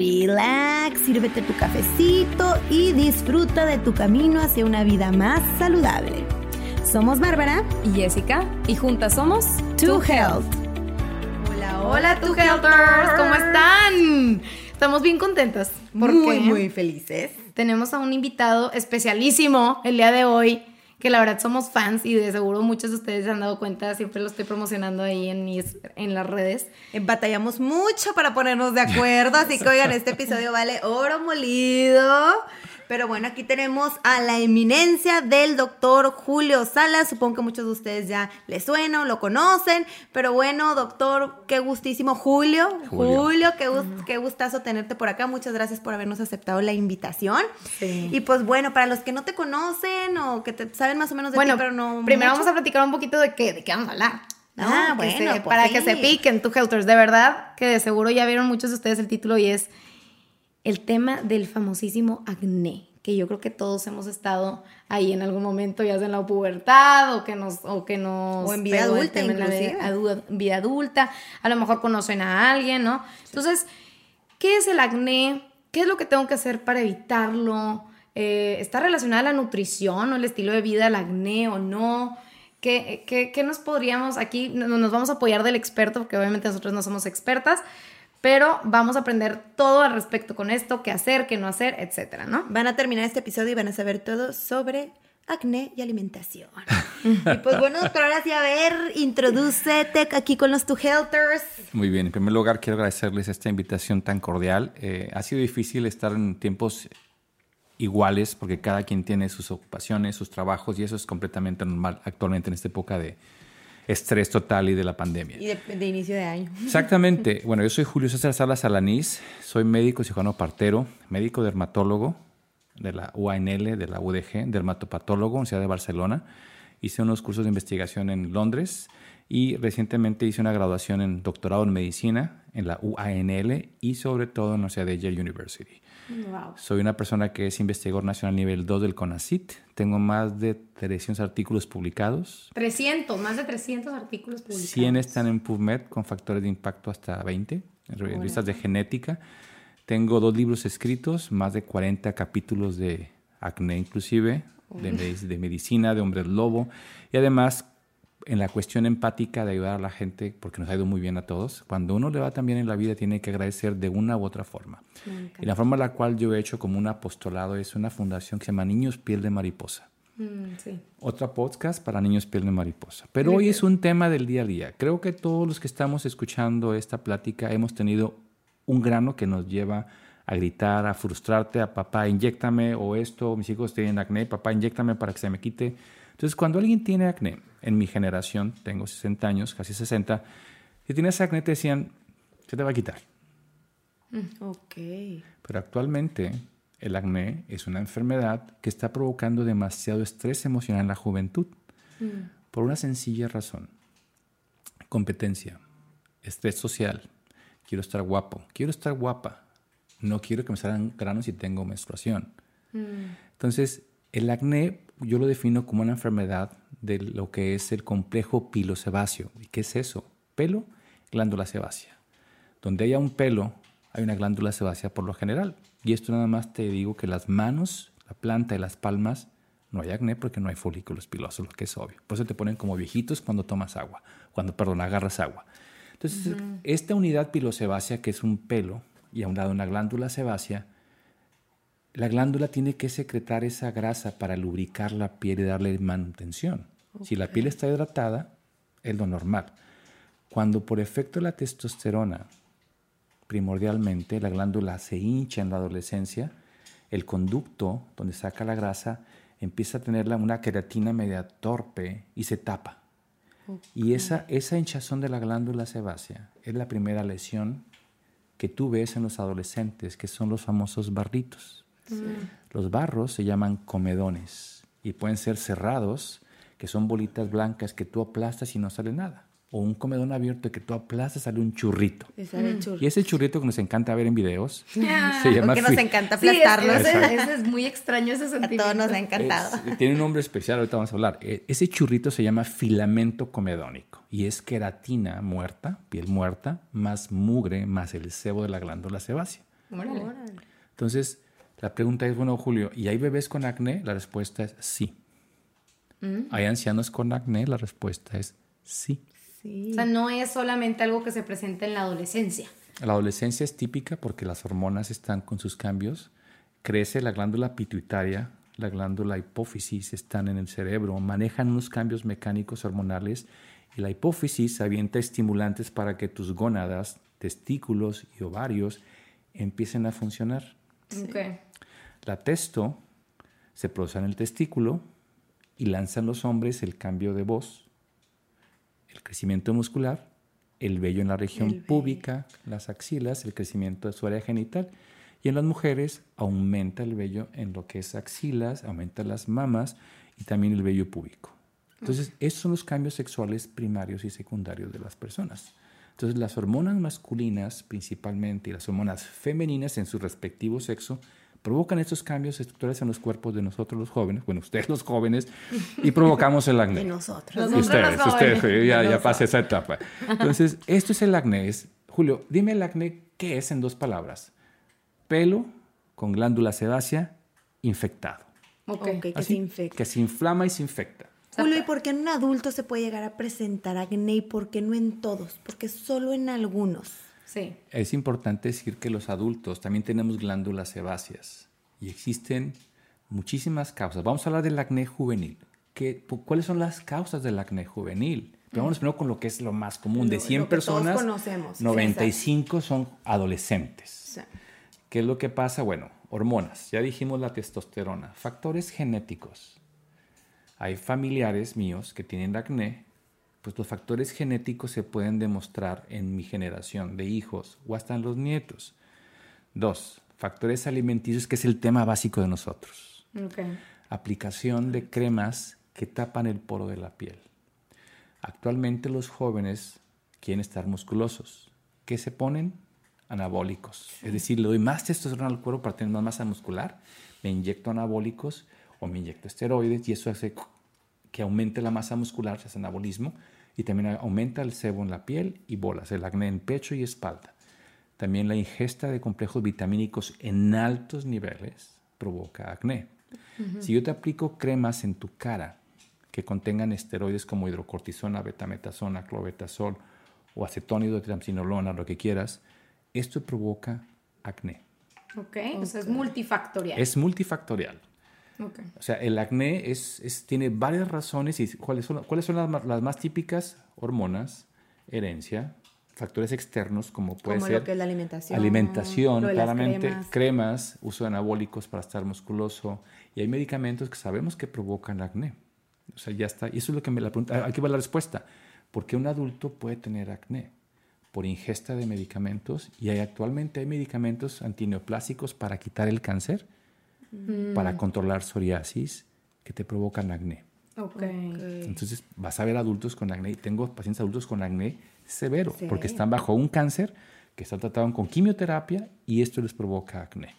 relax, sírvete tu cafecito y disfruta de tu camino hacia una vida más saludable. Somos Bárbara y Jessica y juntas somos To Health. Hola, hola, To Healthers, ¿cómo están? Estamos bien contentas porque muy, muy felices. Tenemos a un invitado especialísimo el día de hoy que la verdad somos fans y de seguro muchos de ustedes se han dado cuenta, siempre lo estoy promocionando ahí en, mis, en las redes. Eh, batallamos mucho para ponernos de acuerdo, así que oigan, este episodio vale oro molido. Pero bueno, aquí tenemos a la eminencia del doctor Julio Salas. Supongo que muchos de ustedes ya le suenan, lo conocen. Pero bueno, doctor, qué gustísimo. Julio, Julio, qué, gustazo tenerte por acá. Muchas gracias por habernos aceptado la invitación. Y pues bueno, para los que no te conocen o que te saben más o menos de bueno, ti, pero no. Primero vamos a platicar un poquito de qué, de qué vamos a hablar. Ah, bueno. Pues para que se piquen, tu Helters. De verdad que de seguro ya vieron muchos de ustedes el título y es el tema del famosísimo acné, que yo creo que todos hemos estado ahí en algún momento, ya sea en la pubertad o que nos... O, que nos en vida adulta. En vida adulta, a lo mejor conocen a alguien, ¿no? Entonces, ¿qué es el acné? ¿Qué es lo que tengo que hacer para evitarlo? Eh, ¿Está relacionada a la nutrición o el estilo de vida, el acné o no? ¿Qué, qué, qué nos podríamos, aquí nos vamos a apoyar del experto, porque obviamente nosotros no somos expertas, pero vamos a aprender todo al respecto con esto, qué hacer, qué no hacer, etcétera, ¿no? Van a terminar este episodio y van a saber todo sobre acné y alimentación. y pues bueno, doctor, ahora sí, a ver, introdúcete aquí con los Two Healthers. Muy bien, en primer lugar quiero agradecerles esta invitación tan cordial. Eh, ha sido difícil estar en tiempos iguales porque cada quien tiene sus ocupaciones, sus trabajos y eso es completamente normal actualmente en esta época de estrés total y de la pandemia. Y de, inicio de año. Exactamente. Bueno, yo soy Julio César Salas Alanís, soy médico cirujano partero, médico dermatólogo de la UANL, de la UDG, dermatopatólogo Ciudad de Barcelona. Hice unos cursos de investigación en Londres y recientemente hice una graduación en doctorado en medicina en la UANL y sobre todo en la Universidad de Yale University. Soy una persona que es investigador nacional nivel 2 del CONACIT. Tengo más de 300 artículos publicados. 300, más de 300 artículos publicados. 100 están en PubMed con factores de impacto hasta 20, en revistas de genética. Tengo dos libros escritos, más de 40 capítulos de acné inclusive, de, de medicina, de hombres lobo. Y además en la cuestión empática de ayudar a la gente, porque nos ha ido muy bien a todos, cuando uno le va también en la vida tiene que agradecer de una u otra forma. Y la forma en la cual yo he hecho como un apostolado es una fundación que se llama Niños Piel de Mariposa. Mm, Otra podcast para Niños Piel de Mariposa. Pero hoy es un tema del día a día. Creo que todos los que estamos escuchando esta plática hemos tenido un grano que nos lleva a gritar, a frustrarte, a papá, inyectame o esto, mis hijos tienen acné, papá, inyectame para que se me quite. Entonces, cuando alguien tiene acné, en mi generación, tengo 60 años, casi 60, si tienes acné te decían, se te va a quitar. Mm, ok. Pero actualmente el acné es una enfermedad que está provocando demasiado estrés emocional en la juventud. Mm. Por una sencilla razón. Competencia, estrés social, quiero estar guapo, quiero estar guapa, no quiero que me salgan granos si tengo menstruación. Mm. Entonces, el acné yo lo defino como una enfermedad de lo que es el complejo pilosebáceo. ¿Y qué es eso? Pelo, glándula sebácea. Donde haya un pelo, hay una glándula sebácea por lo general. Y esto nada más te digo que las manos, la planta y las palmas no hay acné porque no hay folículos pilosos, lo que es obvio. Por eso te ponen como viejitos cuando tomas agua, cuando, perdón, agarras agua. Entonces, esta unidad pilosebácea, que es un pelo y a un lado una glándula sebácea, la glándula tiene que secretar esa grasa para lubricar la piel y darle manutención. Si la piel está hidratada, es lo normal. Cuando por efecto de la testosterona, primordialmente, la glándula se hincha en la adolescencia, el conducto donde saca la grasa empieza a tener una queratina media torpe y se tapa. Y esa, esa hinchazón de la glándula sebácea es la primera lesión que tú ves en los adolescentes, que son los famosos barritos. Los barros se llaman comedones y pueden ser cerrados, que son bolitas blancas que tú aplastas y no sale nada o un comedón abierto que tú aplastas sale un churrito. Y sale el churro. Y ese churrito que nos encanta ver en videos Ah, se llama Porque nos encanta Sí, es, aplastarlos. ese- ese es muy extraño ese A sentimiento. todos nos ha encantado. es- tiene un nombre especial, ahorita vamos a hablar. E- Ese churrito se llama filamento comedónico y es queratina muerta, piel muerta, más mugre, más el sebo de la glándula sebácea. Órale. Entonces, la pregunta es, bueno, Julio, ¿y hay bebés con acné? La respuesta es sí. Mm. ¿Hay ancianos con acné? La respuesta es sí. Sí. O sea, no es solamente algo que se presenta en la adolescencia. La adolescencia es típica porque las hormonas están con sus cambios. Crece la glándula pituitaria, la glándula hipófisis están en el cerebro, manejan unos cambios mecánicos hormonales y la hipófisis avienta estimulantes para que tus gónadas, testículos y ovarios empiecen a funcionar. Ok. La testo se produce en el testículo y lanzan los hombres el cambio de voz, el crecimiento muscular, el vello en la región púbica, las axilas, el crecimiento de su área genital. Y en las mujeres aumenta el vello en lo que es axilas, aumenta las mamas y también el vello púbico. Entonces, esos son los cambios sexuales primarios y secundarios de las personas. Entonces, las hormonas masculinas principalmente y las hormonas femeninas en su respectivo sexo provocan estos cambios estructurales en los cuerpos de nosotros los jóvenes, bueno, ustedes los jóvenes, y provocamos el acné. De nosotros. Los ustedes, los ustedes, ya, ya pasé esa etapa. Entonces, esto es el acné. Es, Julio, dime el acné, ¿qué es en dos palabras? Pelo con glándula sebácea infectado. Ok. Ok, que se infecta. Que se inflama y se infecta. Julio, ¿y por qué en un adulto se puede llegar a presentar acné y por qué no en todos? Porque solo en algunos. Sí. Es importante decir que los adultos también tenemos glándulas sebáceas y existen muchísimas causas. Vamos a hablar del acné juvenil. ¿Qué, ¿Cuáles son las causas del acné juvenil? Pero Vamos primero con lo que es lo más común. De Lo- 100 lo que todos personas, conocemos. Sí, 95 son adolescentes. Sí. ¿Qué es lo que pasa? Bueno, hormonas, ya dijimos la testosterona, factores genéticos. Hay familiares míos que tienen acné, pues los factores genéticos se pueden demostrar en mi generación de hijos o hasta en los nietos. Dos, factores alimenticios, que es el tema básico de nosotros. Aplicación de cremas que tapan el poro de la piel. Actualmente los jóvenes quieren estar musculosos. ¿Qué se ponen? Anabólicos. Es decir, le doy más testosterona al cuerpo para tener más masa muscular, me inyecto anabólicos o me inyecto esteroides y eso hace que aumente la masa muscular, se hace anabolismo, y también aumenta el sebo en la piel y bolas, el acné en pecho y espalda. También la ingesta de complejos vitamínicos en altos niveles provoca acné. Si yo te aplico cremas en tu cara que contengan esteroides como hidrocortisona, betametasona, clobetasol o acetónido, triamcinolona, lo que quieras, esto provoca acné. Ok. O sea, es multifactorial. Es multifactorial. O sea, el acné es, es- tiene varias razones y cuáles son, cuáles son las, más- las más típicas hormonas, herencia, factores externos como puede Como ser lo que es la alimentación. alimentación, claramente, cremas. cremas, uso de anabólicos para estar musculoso y hay medicamentos que sabemos que provocan acné. O sea, ya está. Y eso es lo que me la pregunta. Aquí va la respuesta. ¿Por qué un adulto puede tener acné? Por ingesta de medicamentos y hay, actualmente hay medicamentos antineoplásicos para quitar el cáncer, Mm. para controlar psoriasis que te provocan acné. Ok. Entonces vas a ver adultos con acné. y Tengo pacientes adultos con acné severo porque Sí. están bajo un cáncer que están tratados con quimioterapia y esto les provoca acné.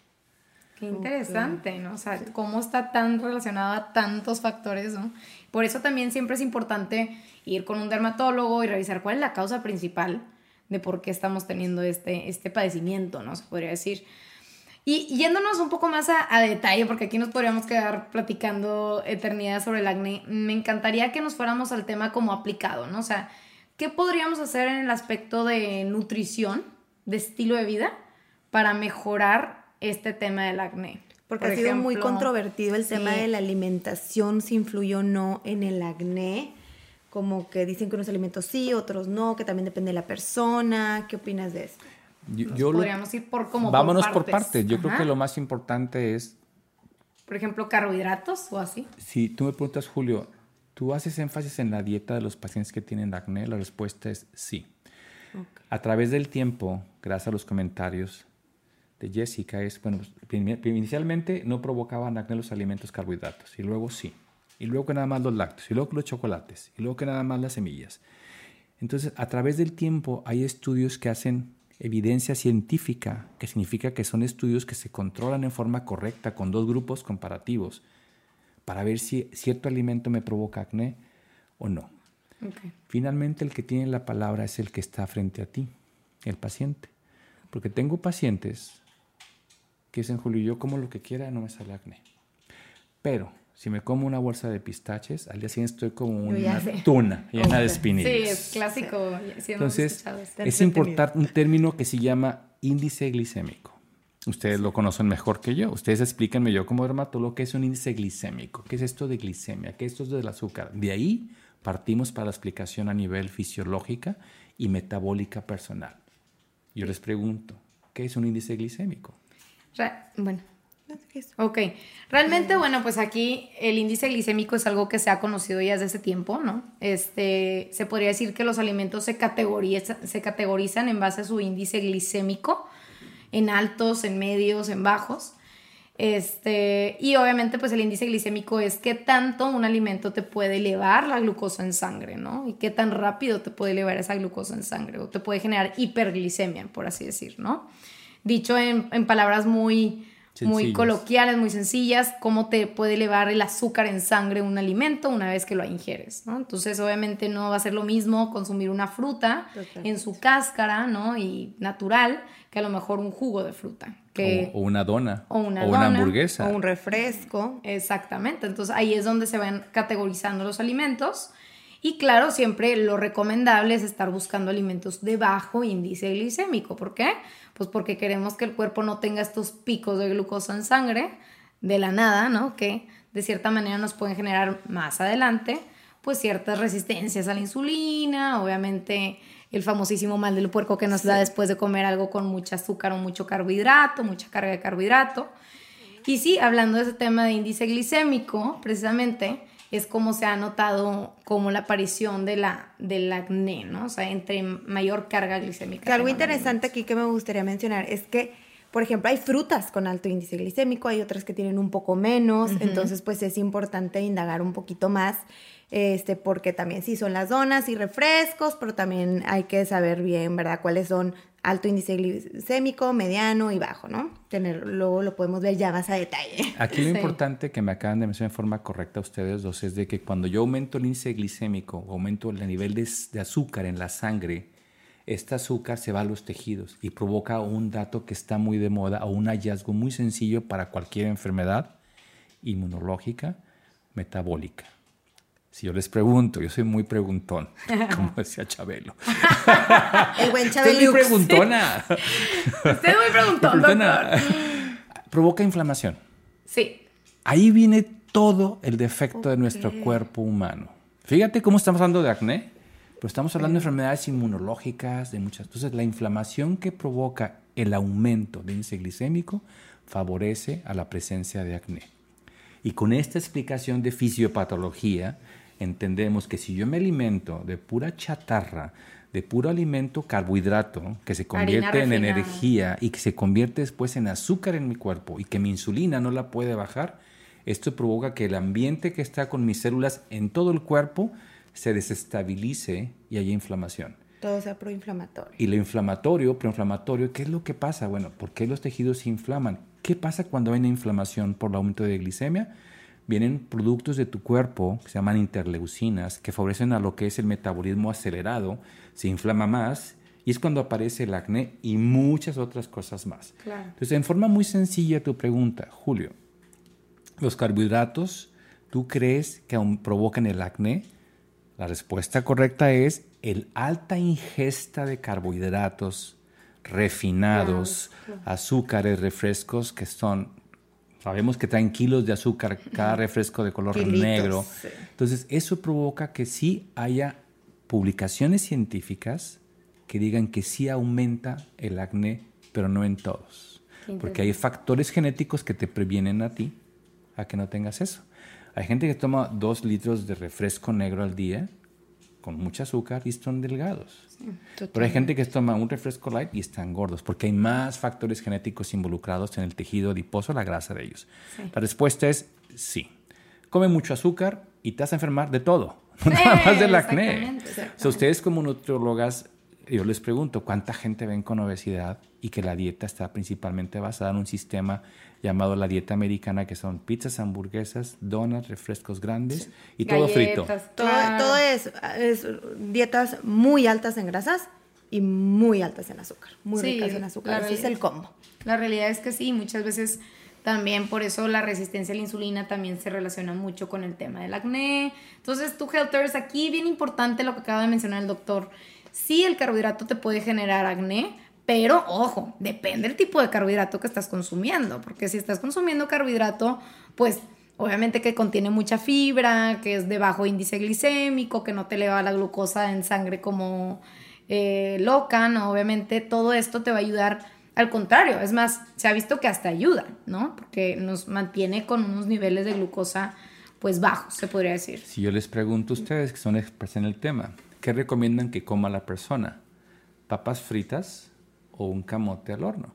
Qué interesante, ¿no? O sea, cómo está tan relacionado a tantos factores, ¿no? Por eso también siempre es importante ir con un dermatólogo y revisar cuál es la causa principal de por qué estamos teniendo este, este padecimiento, ¿no? Se podría decir. Y yéndonos un poco más a, a detalle, porque aquí nos podríamos quedar platicando eternidad sobre el acné, me encantaría que nos fuéramos al tema como aplicado, ¿no? O sea, ¿qué podríamos hacer en el aspecto de nutrición, de estilo de vida, para mejorar este tema del acné? Porque Por ha sido muy ejemplo, controvertido el tema sí. de la alimentación, si influyó o no en el acné. Como que dicen que unos alimentos sí, otros no, que también depende de la persona. ¿Qué opinas de esto? Yo, Nos yo lo- podríamos ir por como vámonos por por partes. Yo creo que lo más importante es, Por ejemplo, carbohidratos o así. si tú me preguntas, Julio, ¿tú haces énfasis en la dieta de los pacientes que tienen acné? La respuesta es sí. A través del tiempo, gracias a los comentarios de Jessica, es, bueno, inicialmente no provocaban acné los alimentos carbohidratos, y luego sí, y luego que nada más los lácteos, y luego los chocolates, y luego que nada más las semillas. Entonces, a través del tiempo hay estudios que hacen evidencia científica, que significa que son estudios que se controlan en forma correcta con dos grupos comparativos para ver si cierto alimento me provoca acné o no. Finalmente, el que tiene la palabra es el que está frente a ti, el paciente. Porque tengo pacientes que dicen, Julio, yo como lo que quiera, no me sale acné. Pero si me como una bolsa de pistaches, al día siguiente estoy como una tuna llena de espinillas. Sí, es clásico. Entonces, es importante un término que se llama índice glicémico. Ustedes lo conocen mejor que yo. Ustedes explíquenme yo como dermatólogo qué es un índice glicémico, qué es esto de glicemia, qué es esto del azúcar. De ahí partimos para la explicación a nivel fisiológica y metabólica personal. Yo les pregunto, ¿qué es un índice glicémico? bueno, Ok, realmente, bueno, pues aquí el índice glicémico es algo que se ha conocido ya desde ese tiempo, ¿no? Este, se podría decir que los alimentos se, categorizan en base a su índice glicémico, en altos, en medios, en bajos. Este, y obviamente pues el índice glicémico es qué tanto un alimento te puede elevar la glucosa en sangre, ¿no? Y qué tan rápido te puede elevar esa glucosa en sangre o te puede generar hiperglicemia, por así decir, ¿no? Dicho en palabras muy, muy coloquiales, muy sencillas, cómo te puede elevar el azúcar en sangre un alimento una vez que lo ingieres, ¿no? Entonces, obviamente no va a ser lo mismo consumir una fruta en su cáscara, ¿no? Y natural, que a lo mejor un jugo de fruta. Que, o, una dona. O una, una hamburguesa. O un refresco. Exactamente. Entonces, ahí es donde se van categorizando los alimentos. Y claro, siempre lo recomendable es estar buscando alimentos de bajo índice glicémico. ¿Por qué? Pues porque queremos que el cuerpo no tenga estos picos de glucosa en sangre de la nada, ¿no? Que de cierta manera nos pueden generar más adelante, pues ciertas resistencias a la insulina, obviamente el famosísimo mal del puerco que nos da después de comer algo con mucho azúcar o mucho carbohidrato, mucha carga de carbohidrato. Y sí, hablando de ese tema de índice glicémico, precisamente, es como se ha notado como la aparición de la, del acné, ¿no? O sea, entre mayor carga glicémica. algo interesante aquí que me gustaría mencionar es que, por ejemplo, hay frutas con alto índice glicémico, hay otras que tienen un poco menos, entonces pues es importante indagar un poquito más este, porque también sí son las donas y refrescos, pero también hay que saber bien, ¿verdad?, cuáles son alto índice glicémico, mediano y bajo, ¿no? Tenerlo, lo podemos ver ya más a detalle. Aquí lo importante que me acaban de mencionar en forma correcta ustedes dos es de que cuando yo aumento el índice glicémico, aumento el nivel de, de azúcar en la sangre, este azúcar se va a los tejidos y provoca un dato que está muy de moda o un hallazgo muy sencillo para cualquier enfermedad inmunológica metabólica. Si yo les pregunto, yo soy muy preguntón, como decía Chabelo. El buen Chabelo. Usted muy preguntona. Usted es muy preguntón, Provoca inflamación. Sí. Ahí viene todo el defecto de nuestro cuerpo humano. Fíjate cómo estamos hablando de acné, pero estamos hablando de enfermedades inmunológicas, de muchas. Entonces, la inflamación que provoca el aumento de índice glicémico favorece a la presencia de acné. Y con esta explicación de fisiopatología, entendemos que si yo me alimento de pura chatarra, de puro alimento carbohidrato, que se convierte en energía y que se convierte después en azúcar en mi cuerpo y que mi insulina no la puede bajar, esto provoca que el ambiente que está con mis células en todo el cuerpo se desestabilice y haya inflamación. Todo sea proinflamatorio. Y lo inflamatorio, proinflamatorio, ¿qué es lo que pasa? Bueno, ¿por qué los tejidos se inflaman? ¿Qué pasa cuando hay una inflamación por el aumento de glicemia? Vienen productos de tu cuerpo que se llaman interleucinas, que favorecen a lo que es el metabolismo acelerado, se inflama más y es cuando aparece el acné y muchas otras cosas más. Entonces, en forma muy sencilla tu pregunta, Julio, ¿los carbohidratos tú crees que aún provocan el acné? La respuesta correcta es el alta ingesta de carbohidratos refinados, azúcares, refrescos que son Sabemos que traen kilos de azúcar cada refresco de color negro. Entonces, eso provoca que sí haya publicaciones científicas que digan que sí aumenta el acné, pero no en todos. Porque hay factores genéticos que te previenen a ti a que no tengas eso. Hay gente que toma dos litros de refresco negro al día con mucha azúcar y están delgados. Pero hay gente que toma un refresco light y están gordos porque hay más factores genéticos involucrados en el tejido adiposo, la grasa de ellos. La respuesta es sí. Come mucho azúcar y te vas a enfermar de todo, no nada más del acné. O ustedes como nutriólogas, yo les pregunto, ¿cuánta gente ven con obesidad y que la dieta está principalmente basada en un sistema llamado la dieta americana, que son pizzas, hamburguesas, donas, refrescos grandes y todo frito? Todo, todo es, es dietas muy altas en grasas y muy altas en azúcar, muy ricas en azúcar. Ese es el combo. La realidad es que sí, muchas veces también por eso la resistencia a la insulina también se relaciona mucho con el tema del acné. Entonces, tú, Helters, aquí bien importante lo que acaba de mencionar el doctor. Sí, el carbohidrato te puede generar acné, pero ojo, depende del tipo de carbohidrato que estás consumiendo, porque si estás consumiendo carbohidrato, pues obviamente que contiene mucha fibra, que es de bajo índice glicémico, que no te eleva la glucosa en sangre como eh, loca, ¿no? Obviamente todo esto te va a ayudar al contrario, es más, se ha visto que hasta ayuda, ¿no? Porque nos mantiene con unos niveles de glucosa pues bajos, se podría decir. Si yo les pregunto a ustedes que son expertos en el tema, ¿qué recomiendan que coma la persona? ¿Papas fritas o un camote al horno?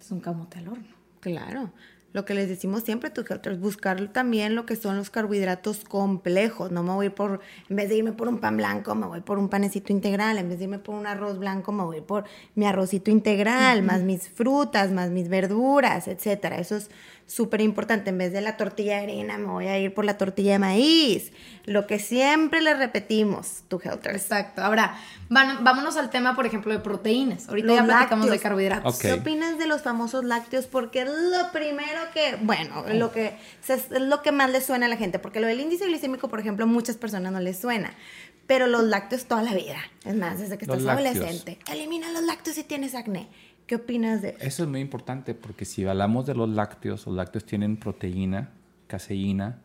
Es un camote al horno. Claro lo que les decimos siempre, tu es buscar también lo que son los carbohidratos complejos. No me voy por, en vez de irme por un pan blanco, me voy por un panecito integral. En vez de irme por un arroz blanco, me voy por mi arrocito integral, más mis frutas, más mis verduras, etcétera. Eso es súper importante. En vez de la tortilla de harina, me voy a ir por la tortilla de maíz. Lo que siempre le repetimos, tu Helter. Exacto. Ahora, vámonos al tema, por ejemplo, de proteínas. Ahorita ya platicamos de carbohidratos. ¿Qué opinas de los famosos lácteos? Porque es lo primero que, bueno, lo que es lo que más le suena a la gente. Porque lo del índice glicémico, por ejemplo, muchas personas no les suena. Pero los lácteos toda la vida. Es más, desde que estás adolescente. Elimina los lácteos si tienes acné. ¿Qué opinas de eso? Eso es muy importante porque si hablamos de los lácteos, los lácteos tienen proteína, caseína,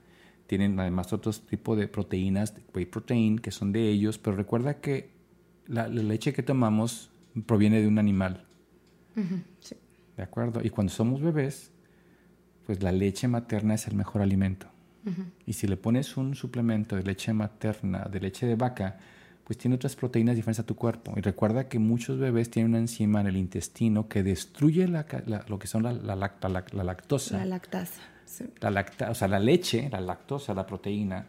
tienen además otros tipos de proteínas, whey protein, que son de ellos, pero recuerda que la, leche que tomamos proviene de un animal. sí. ¿De acuerdo? Y cuando somos bebés, pues la leche materna es el mejor alimento. Y si le pones un suplemento de leche materna, de leche de vaca, pues tiene otras proteínas diferentes a tu cuerpo. Y recuerda que muchos bebés tienen una enzima en el intestino que destruye la, lo que son la, la, la lactosa. La lactasa. La lacta, o sea, la leche, la lactosa, la proteína,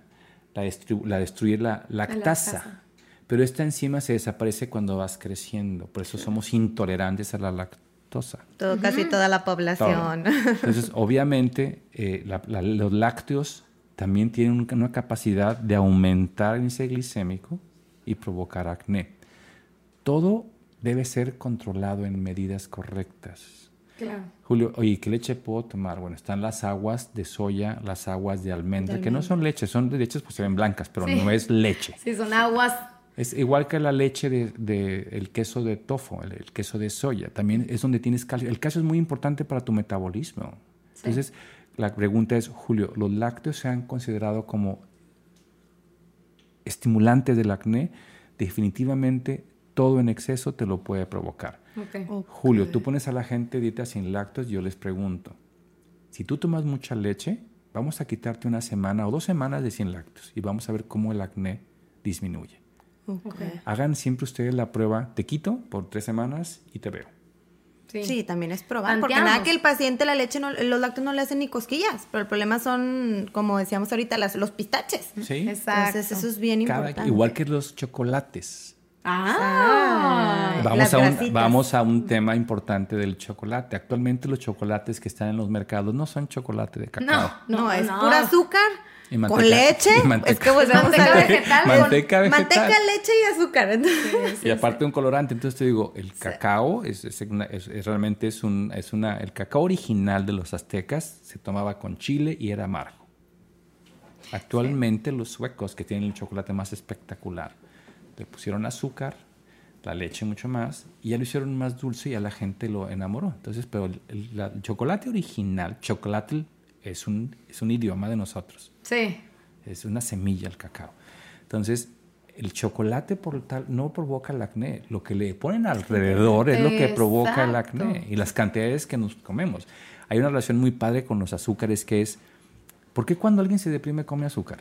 la, la destruye la lactasa. Pero esta enzima se desaparece cuando vas creciendo. Por eso somos intolerantes a la lactosa. Todo, Casi toda la población. Entonces, obviamente, eh, los lácteos también tienen una capacidad de aumentar el índice glicémico y provocar acné. Todo debe ser controlado en medidas correctas. Claro. Julio, oye, ¿qué leche puedo tomar? Bueno, están las aguas de soya, las aguas de almendra, que no son leche, son de leches pues se ven blancas, pero no es leche. Sí, son aguas. Es igual que la leche de, de el queso de tofu, el, queso de soya. También es donde tienes calcio. El calcio es muy importante para tu metabolismo. Entonces, la pregunta es, Julio, ¿los lácteos se han considerado como estimulantes del acné, definitivamente todo en exceso te lo puede provocar. Julio, tú pones a la gente dieta sin lácteos, yo les pregunto, si tú tomas mucha leche, vamos a quitarte una semana o dos semanas de sin lácteos y vamos a ver cómo el acné disminuye. Hagan siempre ustedes la prueba, te quito por tres semanas y te veo. Sí. también es probar. Porque nada que el paciente la leche, no, los lácteos no le hacen ni cosquillas, pero el problema son, como decíamos ahorita, las, los pistaches. Sí. Exacto. Entonces eso es bien importante. Igual que los chocolates. Ah, vamos, a un, vamos a un tema importante del chocolate. Actualmente los chocolates que están en los mercados no son chocolate de cacao. No, no, es pura azúcar con leche, es que pues manteca vegetal, manteca vegetal. Manteca, leche y azúcar. y aparte un colorante. Entonces te digo, el cacao es, realmente es un, es una, el cacao original de los aztecas se tomaba con chile y era amargo. Actualmente los suecos que tienen el chocolate más espectacular le pusieron azúcar, la leche mucho más y ya lo hicieron más dulce y a la gente lo enamoró. Entonces, pero el, el chocolate original, chocolate es un, es un idioma de nosotros. Sí. Es una semilla el cacao. Entonces, el chocolate por tal no provoca el acné. Lo que le ponen alrededor es lo que provoca el acné y las cantidades que nos comemos. Hay una relación muy padre con los azúcares que es, ¿por qué cuando alguien se deprime come azúcar?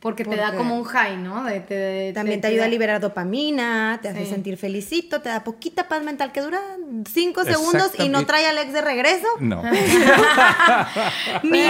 Porque te da como un high, ¿no? De- te- También te- te ayuda a liberar dopamina, te hace sentir felicito, te da poquita paz mental que dura cinco segundos y no trae al ex de regreso. No. Ni,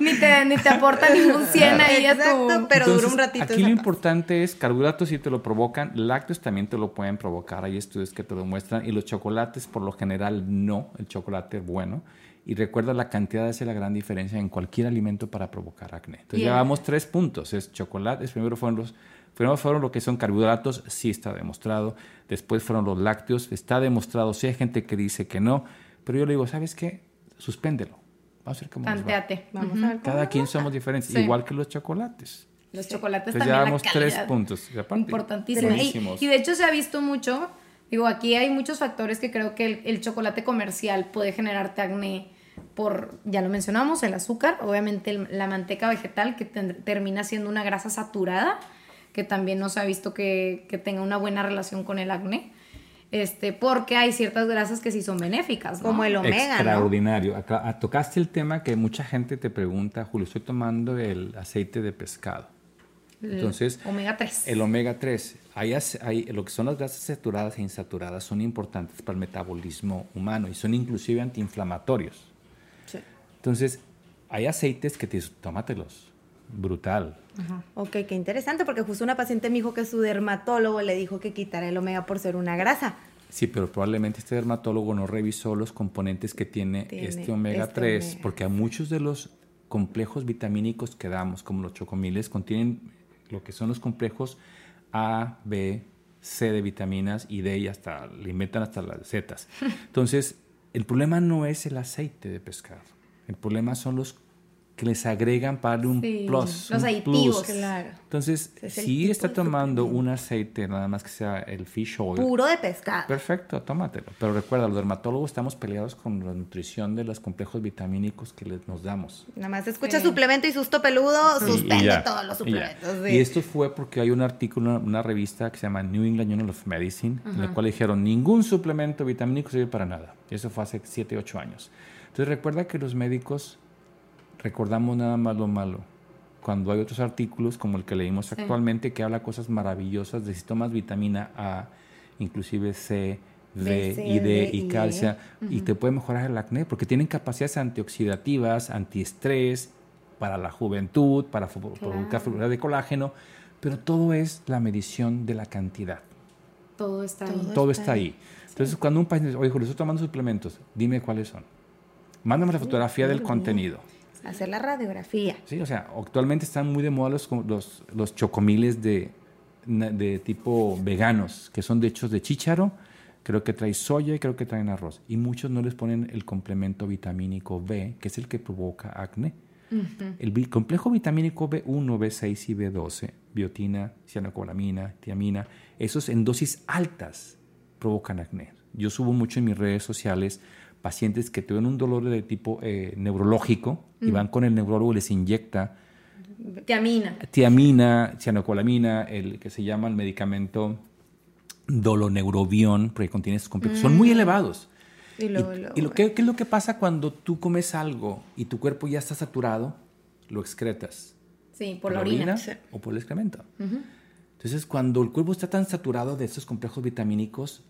ni, te, ni te aporta ningún 100 ahí a tu... Exacto, pero dura un ratito. Aquí lo paz. importante es carbohidratos sí te lo provocan, lácteos también te lo pueden provocar, hay estudios que te lo muestran y los chocolates por lo general no, el chocolate bueno. Y recuerda la cantidad hace la gran diferencia en cualquier alimento para provocar acné. Entonces llevamos tres puntos, es chocolate, es primero fueron los Primero fueron lo que son carbohidratos, sí está demostrado. Después fueron los lácteos, está demostrado. Sí hay gente que dice que no, pero yo le digo, ¿sabes qué? Suspéndelo. Vamos a ver cómo nos va. Tanteate. Vamos a ver cómo Cada quien va. somos diferentes, Sí. igual que los chocolates. Los chocolates Entonces también ya la tres puntos. Importantísimo. Y de hecho se ha visto mucho, digo, aquí hay muchos factores que creo que el, el chocolate comercial puede generarte acné por, ya lo mencionamos, el azúcar, obviamente el- la manteca vegetal que ten- termina siendo una grasa saturada, que también no se ha visto que, que tenga una buena relación con el acné, este, porque hay ciertas grasas que sí son benéficas. ¿no? Como el omega, ¿no? Extraordinario. Acá- ah, tocaste el tema que mucha gente te pregunta, Julio, estoy tomando el aceite de pescado. El Entonces, omega 3. el omega 3, hay, hay- lo que son las grasas saturadas e insaturadas son importantes para el metabolismo humano y son inclusive antiinflamatorios. Entonces, hay aceites que te tómatelos. Brutal. Ok, qué interesante, porque justo una paciente me dijo que su dermatólogo le dijo que quitara el omega por ser una grasa. Sí, pero probablemente este dermatólogo no revisó los componentes que tiene, Tiene este omega este 3, omega. porque a muchos de los complejos vitamínicos que damos, como los chocomiles, contienen lo que son los complejos A, B, C de vitaminas y D y hasta le inventan hasta las Z. Entonces, el problema no es el aceite de pescado. El problema son los que les agregan para darle un Sí, plus. los un aditivos. plus. Claro. Entonces, Es si está tomando un aceite, nada más que sea el fish oil, Puro de pescado. Perfecto, tómatelo. Pero recuerda, los dermatólogos estamos peleados con la nutrición de los complejos vitamínicos que les, nos damos. Nada más escucha Sí. suplemento y susto peludo, Y- y suspende ya, todos los y suplementos. Y, sí. esto fue porque hay un artículo, una, una revista que se llama New England Journal of Medicine, en la cual dijeron ningún suplemento vitamínico sirve para nada. Y eso fue hace 7, 8 años. Entonces recuerda que los médicos recordamos nada más lo malo. Cuando hay otros artículos como el que leímos actualmente que habla cosas maravillosas de si tomas vitamina A, inclusive C, D, B, y D y y calcia y te puede mejorar el acné porque tienen capacidades antioxidativas, antiestrés, para la juventud, para provocar fibra de colágeno, pero todo es la medición de la cantidad. Todo está ahí. Todo Todo está está ahí. Entonces, cuando un paciente dice, oye, Julio, estoy tomando suplementos, dime cuáles son. Mándame la fotografía del contenido. Hacer la radiografía. Sí, o sea, actualmente están muy de moda los, los, los chocomiles de, de tipo veganos, que son de hechos de chícharo, creo que trae soya y creo que traen arroz. Y muchos no les ponen el complemento vitamínico B, que es el que provoca acné. El complejo vitamínico B1, B6 y B12, biotina, cianocobalamina, tiamina, esos en dosis altas provocan acné. Yo subo mucho en mis redes sociales pacientes que tienen un dolor de tipo eh, neurológico y van con el neurólogo y les inyecta Tiamina. tiamina, cianocobalamina, el que se llama el medicamento doloneurobión, porque contiene estos complejos. Son muy elevados. Y luego, luego, y lo que, ¿qué es lo que pasa cuando tú comes algo y tu cuerpo ya está saturado? Lo excretas. Sí, por la orina. o por el excremento. Entonces, cuando el cuerpo está tan saturado de estos complejos vitamínicos,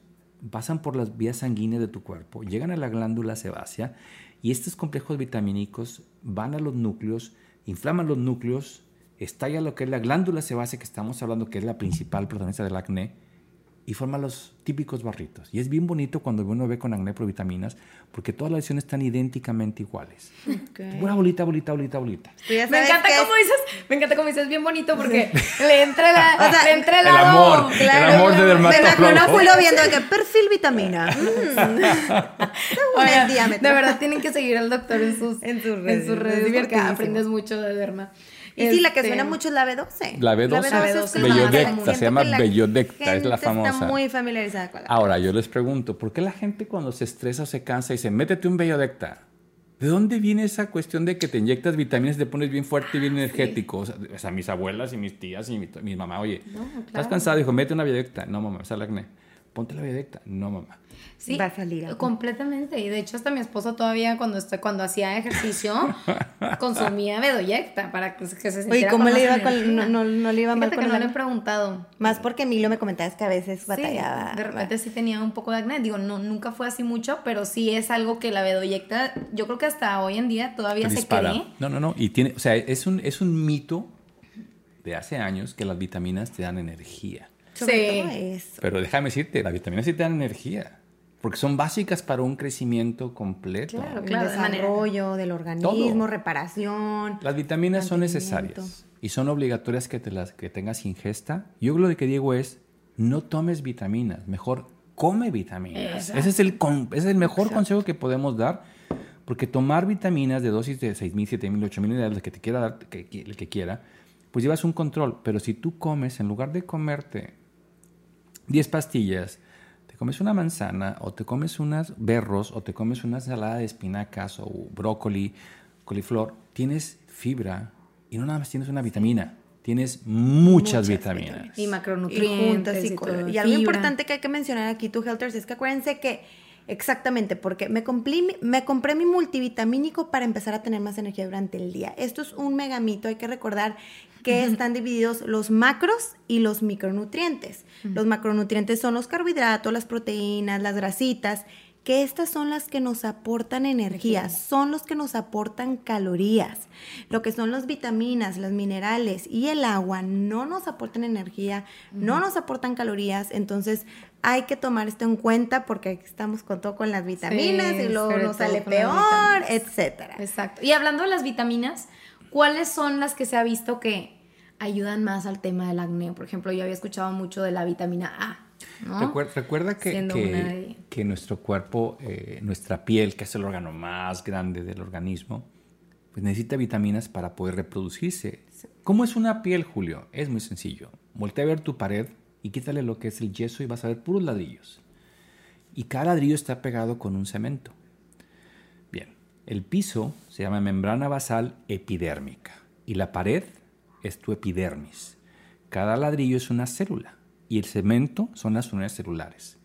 pasan por las vías sanguíneas de tu cuerpo, llegan a la glándula sebácea y estos complejos vitamínicos van a los núcleos, inflaman los núcleos, estalla lo que es la glándula sebácea que estamos hablando que es la principal protagonista del acné y forma los típicos barritos. Y es bien bonito cuando uno ve con acné por vitaminas porque todas las lesiones están idénticamente iguales. Ok. Pura bolita, bolita, bolita, bolita. Ya Me encanta que cómo es- dices, me encanta cómo dices bien bonito porque le entra la, O sea, le entra el, el amor, el amor de dermatólogo. imagino a Julio viendo de que perfil vitamina. Mm. De verdad tienen que seguir al doctor en sus, En sus en redes, sus es redes porque aprendes mucho de derma. Y sí, la que Este, suena mucho es la B12. La B12. es La como B12. la- Bellodecta, se llama Bellodecta, es la famosa. Está muy familiarizada con la Ahora, yo les pregunto, ¿por qué la gente cuando se estresa o se cansa dice, métete un Bellodecta? ¿De dónde viene esa cuestión de que te inyectas vitaminas y te pones bien fuerte y bien energético? O sea, o sea, mis abuelas y mis tías y mi, mi mamá, oye, No, ¿estás claro. cansado? Dijo, mete una Bellodecta. No, mamá, me sale acné. Ponte la viadecta. No, mamá. Sí, Va a salir algo. completamente. Y de hecho hasta mi esposo todavía cuando estoy, cuando hacía ejercicio consumía bedoyecta para que, que se sintiera Oye, ¿cómo con le iba con, no, no, no le iba mal Fíjate con que no le he preguntado. Más porque Emilio me comentabas que a veces batallaba. Sí, de repente sí tenía un poco de acné. Digo, no, nunca fue así mucho, pero sí es algo que la bedoyecta, yo creo que hasta hoy en día todavía se cree. No, no, no. Y tiene, o sea, es un, es un mito de hace años que las vitaminas te dan energía. Sobre Sí. todo eso. Pero déjame decirte, las vitaminas sí te dan energía. Porque son básicas para un crecimiento completo. Claro. El de manera- desarrollo del organismo, Todo. reparación. Las vitaminas son necesarias y son obligatorias que, te las, que tengas ingesta. Yo lo que digo es, no tomes vitaminas, mejor come vitaminas. Exacto. Ese es el, con- ese es el mejor consejo que podemos dar, porque tomar vitaminas de dosis de 6.000, 7.000, 8.000 unidades, el que te quiera dar, que- el que quiera, pues llevas un control. Pero si tú comes, en lugar de comerte 10 pastillas, te comes una manzana o te comes unas berros o te comes una ensalada de espinacas o brócoli, coliflor, tienes fibra y no nada más tienes una vitamina, tienes muchas, Muchas vitaminas. Y Y macronutrientes. juntas y, y, todo, Y algo fibra. importante que hay que mencionar aquí, tú, Helters, es que acuérdense que exactamente, porque me compré mi multivitamínico para empezar a tener más energía durante el día. Esto es un megamito, hay que recordar que están divididos los macros y los micronutrientes. Los macronutrientes son los carbohidratos, las proteínas, las grasitas, que estas son las que nos aportan energía, son los que nos aportan calorías. Lo que son las vitaminas, las minerales y el agua no nos aportan energía, no nos aportan calorías, entonces hay que tomar esto en cuenta porque estamos con todo con las vitaminas Sí, y luego nos sale peor, etcétera. Exacto. Y hablando de las vitaminas, ¿cuáles son las que se ha visto que ayudan más al tema del acné? Por ejemplo, yo había escuchado mucho de la vitamina A. recuerda que, nuestro cuerpo, eh, nuestra piel, que es el órgano más grande del organismo, pues necesita vitaminas para poder reproducirse. ¿Cómo es una piel, Julio? Es muy sencillo. Voltea a ver tu pared y quítale lo que es el yeso y vas a ver puros ladrillos. Y cada ladrillo está pegado con un cemento. El piso se llama membrana basal epidérmica y la pared es tu epidermis. Cada ladrillo es una célula y el cemento son las unidades celulares.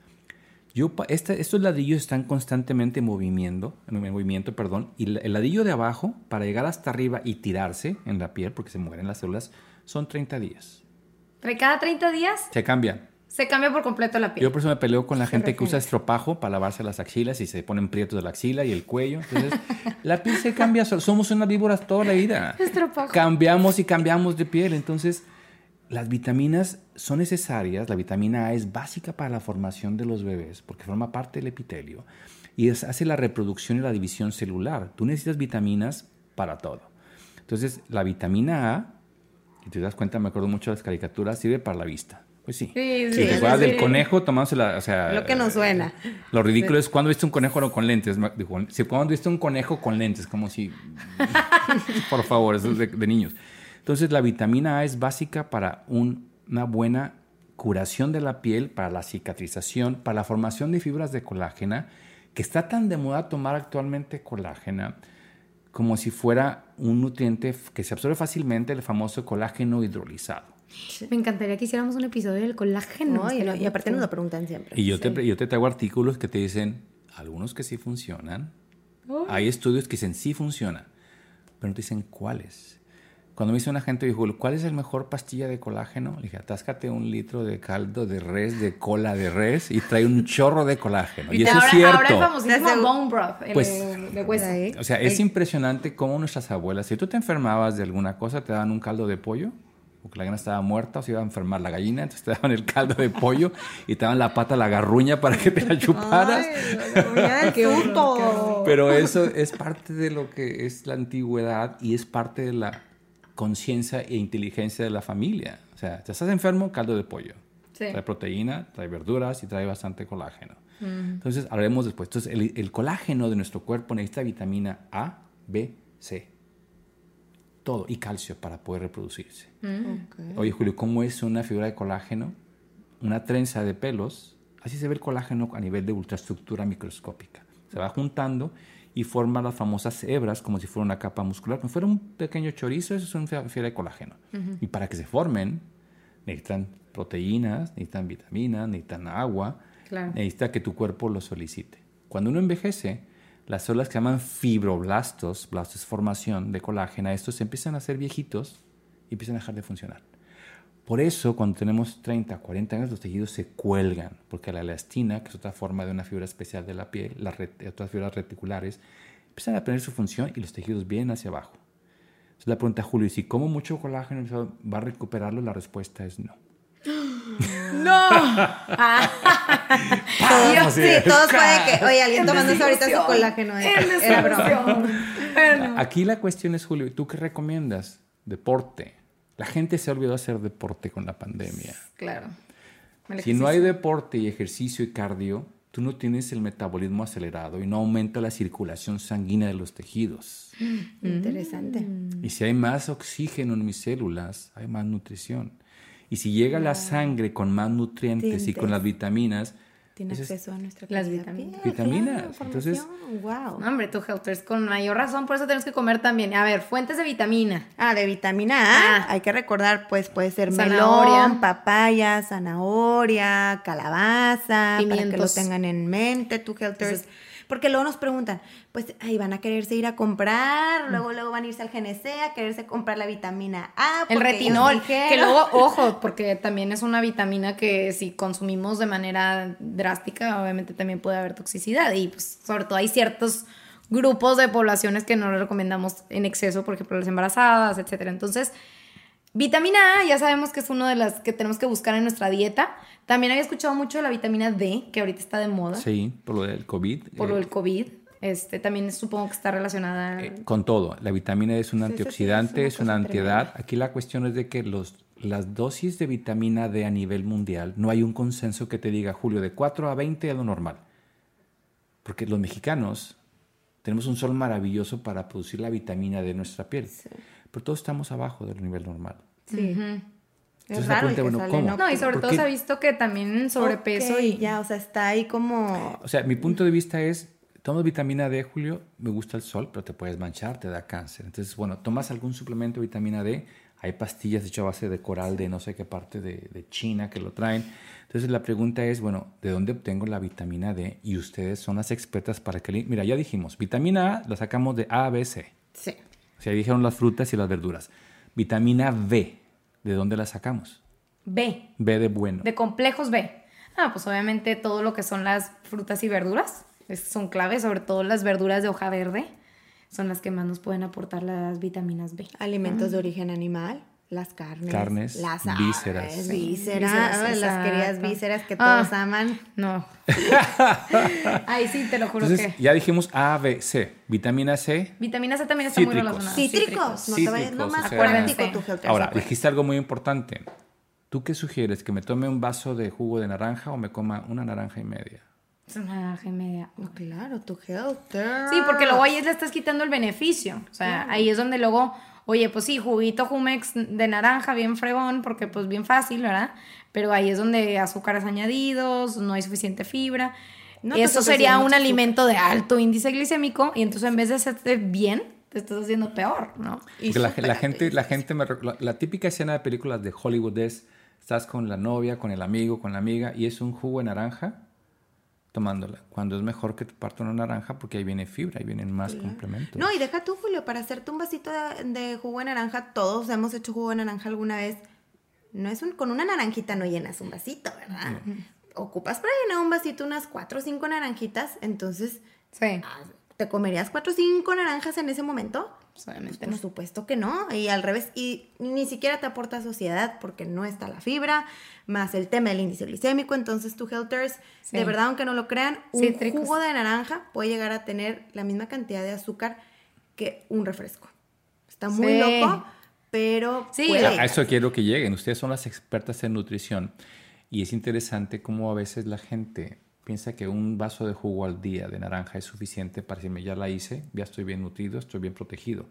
Yo, esta- estos ladrillos están constantemente en movimiento, en movimiento, perdón, y el ladrillo de abajo, para llegar hasta arriba y tirarse en la piel, porque se mueren las células, son 30 días. Cada 30 días Se cambian. Se cambia por completo la piel. Yo por eso me peleo con la gente que usa estropajo para lavarse las axilas y se ponen prietos de la axila y el cuello. Entonces, la piel se cambia, so- somos unas víboras toda la vida. Estropajo. Cambiamos y cambiamos de piel. Entonces, las vitaminas son necesarias. La vitamina A es básica para la formación de los bebés porque forma parte del epitelio y es- hace la reproducción y la división celular. Tú necesitas vitaminas para todo. Entonces, la vitamina A, y te das cuenta, me acuerdo mucho de las caricaturas, sirve para la vista. Pues sí. Sí, Si sí, te sí, acuerdas sí. del conejo tomándose la, o sea, Lo que nos suena. Lo ridículo es cuando viste un conejo con lentes. Dijo, Si cuando viste un conejo con lentes, como si, por favor, eso es de, de niños. Entonces la vitamina A es básica para un- una buena curación de la piel, para la cicatrización, para la formación de fibras de colágena, que está tan de moda tomar actualmente colágena como si fuera un nutriente que se absorbe fácilmente, el famoso colágeno hidrolizado. Me encantaría que hiciéramos un episodio del colágeno. No, y, y aparte nos lo preguntan siempre. Y yo, te, yo te traigo artículos que te dicen, algunos que sí funcionan, hay estudios que dicen sí funcionan, pero no te dicen cuáles. Cuando me dice una gente, dijo, ¿cuál es el mejor pastilla de colágeno? Le dije, atáscate un litro de caldo de res, de cola de res, y trae un chorro de colágeno. Y, eso ahora, es cierto. Ahora el famosísimo Desde- bone broth, el Pues- de, hueso. O sea, es impresionante cómo nuestras abuelas, si tú te enfermabas de alguna cosa, te daban un caldo de pollo, porque la gallina estaba muerta o se iba a enfermar la gallina, entonces te daban el caldo de pollo y te daban la pata, la garruña para que te la chuparas. Ay, qué susto. Pero eso es parte de lo que es la antigüedad y es parte de la conciencia e inteligencia de la familia. O sea, te estás enfermo, caldo de pollo. Sí. Trae proteína, trae verduras y trae bastante colágeno. Entonces, hablaremos después. Entonces, el, el colágeno de nuestro cuerpo necesita vitamina A, B, C. Todo. Y calcio para poder reproducirse. Oye, Julio, ¿cómo es una fibra de colágeno? Una trenza de pelos. Así se ve el colágeno a nivel de ultraestructura microscópica. Se va juntando y forma las famosas hebras como si fuera una capa muscular. Como si fuera un pequeño chorizo, eso es una fi- fibra de colágeno. Y para que se formen, necesitan proteínas, necesitan vitaminas, necesitan agua. Claro. Necesita que tu cuerpo lo solicite. Cuando uno envejece, las células que llaman fibroblastos, blastos formación de colágeno, estos empiezan a hacer viejitos y empiezan a dejar de funcionar. Por eso, cuando tenemos 30, 40 años, los tejidos se cuelgan, porque la elastina, que es otra forma de una fibra especial de la piel, las otras fibras reticulares, empiezan a tener su función y los tejidos vienen hacia abajo. Entonces la pregunta, Julio, ¿y si como mucho colágeno va a recuperarlo? La respuesta es no. ¡No! Todos, Así sí, todos pueden que, oye, alguien En tomándose ahorita su colágeno. eh, Era broma. Bueno. Aquí la cuestión es, Julio, ¿tú qué recomiendas? Deporte. La gente se olvidó hacer deporte con la pandemia. Claro. El Si no hay deporte y ejercicio y cardio, tú no tienes el metabolismo acelerado y no aumenta la circulación sanguínea de los tejidos. Interesante. Y si hay más oxígeno en mis células, hay más nutrición. Y si llega la sangre con más nutrientes y con las vitaminas, Tiene Eso es- acceso a nuestra Las vitaminas. Vitaminas, claro, entonces- wow. No, hombre, tú, Helters, con mayor razón, por eso tenemos que comer también. A ver, fuentes de vitamina. Ah, de vitamina A, Ah. hay que recordar, pues puede ser Zanahoria. melón, papaya, zanahoria, calabaza, para que lo Pimientos. tengan en mente, tú helters. Entonces- porque luego nos preguntan, pues ahí van a quererse ir a comprar, luego luego van a irse al GNC a quererse comprar la vitamina A. El retinol, que luego, ojo, porque también es una vitamina que si consumimos de manera drástica, obviamente también puede haber toxicidad. Y pues, sobre todo hay ciertos grupos de poblaciones que no recomendamos en exceso, por ejemplo, las embarazadas, etcétera. Entonces, vitamina A ya sabemos que es una de las que tenemos que buscar en nuestra dieta. También había escuchado mucho de la vitamina D, que ahorita está de moda sí, por lo del COVID. por lo eh, del COVID. Este, también supongo que está relacionada. Eh, con todo, la vitamina es un Sí, sí, sí, antioxidante, es es una antiedad. Aquí la cuestión es de que los, las dosis de vitamina D a nivel mundial, no hay un consenso que te diga, Julio, de 4 a 20 es lo normal. Porque los mexicanos tenemos un sol maravilloso para producir la vitamina D en nuestra piel, pero todos estamos abajo del nivel normal. Sí. Es Entonces raro pregunta, que bueno, sale ¿cómo? en No, y sobre ¿Por todo qué? se ha visto que también sobrepeso Ok, y ya, o sea, está ahí como O sea, mi punto de vista es, tomas vitamina D, Julio, me gusta el sol, pero te puedes manchar, te da cáncer. Entonces, bueno, tomas algún suplemento de vitamina D, hay pastillas hechas a base de coral de no sé qué parte de, de China que lo traen. Entonces, la pregunta es, bueno, ¿de dónde obtengo la vitamina D? Y ustedes son las expertas para que... Mira, ya dijimos, vitamina A la sacamos de A, B, C. sí. O sea, ahí dijeron las frutas y las verduras. Vitamina B, ¿de dónde la sacamos? B, B de bueno. de complejos B. Ah, pues obviamente todo lo que son las frutas y verduras es- son claves, sobre todo las verduras de hoja verde, son las que más nos pueden aportar las vitaminas B. Alimentos de origen animal, las carnes, Carnes, las vísceras. vísceras, las queridas vísceras que Ah. todos aman. No. Ay, sí, te lo juro Entonces, que. ya dijimos A, B, C. Vitamina C, Vitamina C también está muy Cítricos. relacionada. Cítricos, no te vayas, Cítricos, no más o sea- práctico tu Ahora, dijiste algo muy importante. ¿Tú qué sugieres? ¿Que me tome un vaso de jugo de naranja o me coma una naranja y media? Una naranja y media. No, claro, tu Helter. Sí, porque luego ahí le estás quitando el beneficio. O sea, ahí es donde luego, oye, pues sí, juguito Jumex de naranja, bien fregón, porque pues bien fácil, ¿verdad? Pero ahí es donde azúcares añadidos, no hay suficiente fibra. No Eso sería un alimento de alto índice glicémico y entonces en vez de hacerte bien, te estás haciendo peor, ¿no? Y Porque la, gente, la gente me la, la típica escena de películas de Hollywood es, estás con la novia, con el amigo, con la amiga, y es un jugo de naranja tomándola. Cuando es mejor que te parta una naranja porque ahí viene fibra, ahí vienen más complementos. No, y deja tú, Julio, para hacerte un vasito de, de jugo de naranja, todos hemos hecho jugo de naranja alguna vez. No es un, con una naranjita no llenas un vasito, ¿verdad? Ocupas para llenar un vasito unas cuatro o cinco naranjitas, entonces, Sí, ah, ¿te comerías cuatro o cinco naranjas en ese momento? Pues, obviamente Por no. supuesto que no, y al revés, y ni siquiera te aporta sociedad porque no está la fibra, más el tema del índice glicémico, entonces tu Helters, Sí. de verdad, aunque no lo crean, un Cítricos. jugo de naranja puede llegar a tener la misma cantidad de azúcar que un refresco. Está muy Sí. loco, pero Sí, puede A eso quiero que lleguen. Ustedes son las expertas en nutrición. Y es interesante cómo a veces la gente piensa que un vaso de jugo al día de naranja es suficiente para decirme, ya la hice, ya estoy bien nutrido, estoy bien protegido.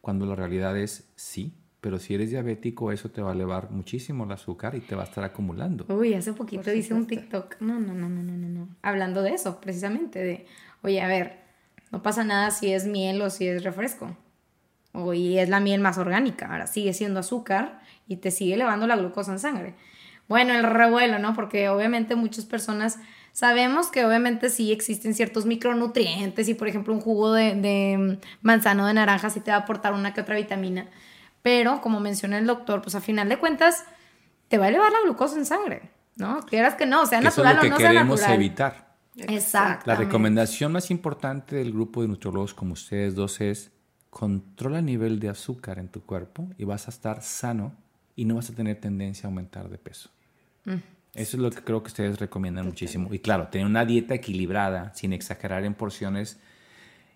Cuando la realidad es sí, pero si eres diabético, eso te va a elevar muchísimo el azúcar y te va a estar acumulando. Uy, hace poquito hice un. TikTok. No, no, no, no, no, no, no. Hablando de eso, precisamente, de, oye, a ver, no pasa nada si es miel o si es refresco. O y es la miel más orgánica. Ahora sigue siendo azúcar y te sigue elevando la glucosa en sangre. Bueno, el revuelo, ¿no? Porque obviamente muchas personas Sabemos que obviamente sí existen ciertos micronutrientes y por ejemplo un jugo de, de manzano de naranja sí te va a aportar una que otra vitamina, pero como menciona el doctor, pues a final de cuentas te va a elevar la glucosa en sangre, ¿no? Quieras que no, sea Eso natural es lo que o no sea queremos natural. evitar. Exacto. La recomendación más importante del grupo de nutriólogos como ustedes dos es controla el nivel de azúcar en tu cuerpo y vas a estar sano y no vas a tener tendencia a aumentar de peso. Eso es lo que creo que ustedes recomiendan muchísimo. Y claro, tener una dieta equilibrada, sin exagerar en porciones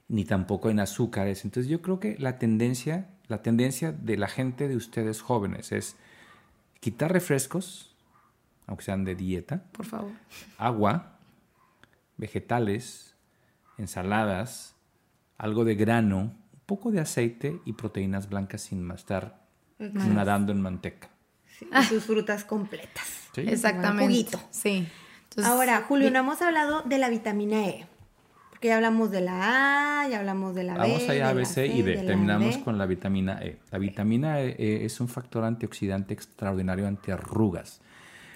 ni tampoco en azúcares. Entonces yo creo que la tendencia, la tendencia de la gente de ustedes jóvenes es quitar refrescos, aunque sean de dieta, Por favor. agua, vegetales, ensaladas, algo de grano, un poco de aceite y proteínas blancas sin más estar nadando en manteca. Sí, y sus frutas completas. ¿Sí? Exactamente. juguito. Sí. Entonces, Ahora, Julio, no hemos hablado de la vitamina E. Porque ya hablamos de la A, ya hablamos de la B. Vamos allá a B, C y D. Terminamos con la vitamina E. La vitamina E eh, es un factor antioxidante extraordinario antiarrugas.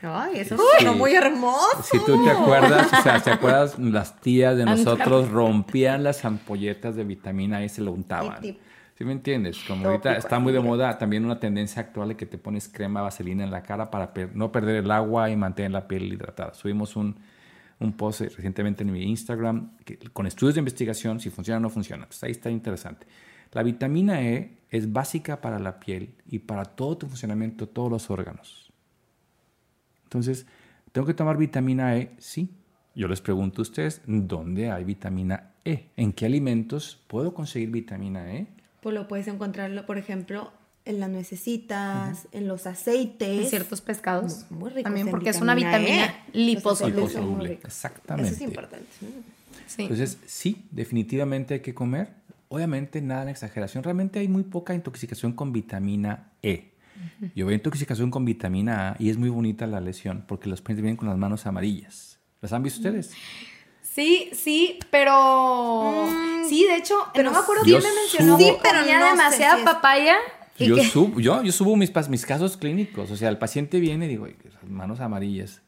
Ay, eso Sí. sonó muy hermoso. Si tú te acuerdas, o sea, ¿te acuerdas? Las tías de nosotros rompían las ampolletas de vitamina E y se lo untaban. Tip. ¿Sí me entiendes? Como ahorita está muy de moda también una tendencia actual de que te pones crema vaselina en la cara para per- no perder el agua y mantener la piel hidratada. Subimos un, un post recientemente en mi Instagram que- con estudios de investigación si funciona o no funciona. Pues ahí está interesante. La vitamina E es básica para la piel y para todo tu funcionamiento, todos los órganos. Entonces, ¿tengo que tomar vitamina E? Sí. Yo les pregunto a ustedes, ¿dónde hay vitamina E? ¿En qué alimentos puedo conseguir vitamina E? Pues lo puedes encontrarlo, por ejemplo, en las nuecesitas, en los aceites. en ciertos pescados. Muy ricos También porque es una vitamina E. liposoluble. Liposoluble, exactamente. Eso es importante. Sí. Entonces, sí, definitivamente hay que comer. Obviamente, nada en exageración. Realmente hay muy poca intoxicación con vitamina E. Yo veo intoxicación con vitamina A y es muy bonita la lesión porque los pacientes vienen con las manos amarillas. ¿Las han visto ustedes? Sí, sí, pero. sí, de hecho, pero no me acuerdo quién me mencionó. Sí, pero comía no sé demasiada si es- papaya. y Yo subo, yo, yo subo mis, casos clínicos. O sea, el paciente viene y digo, "Ay, esas manos amarillas.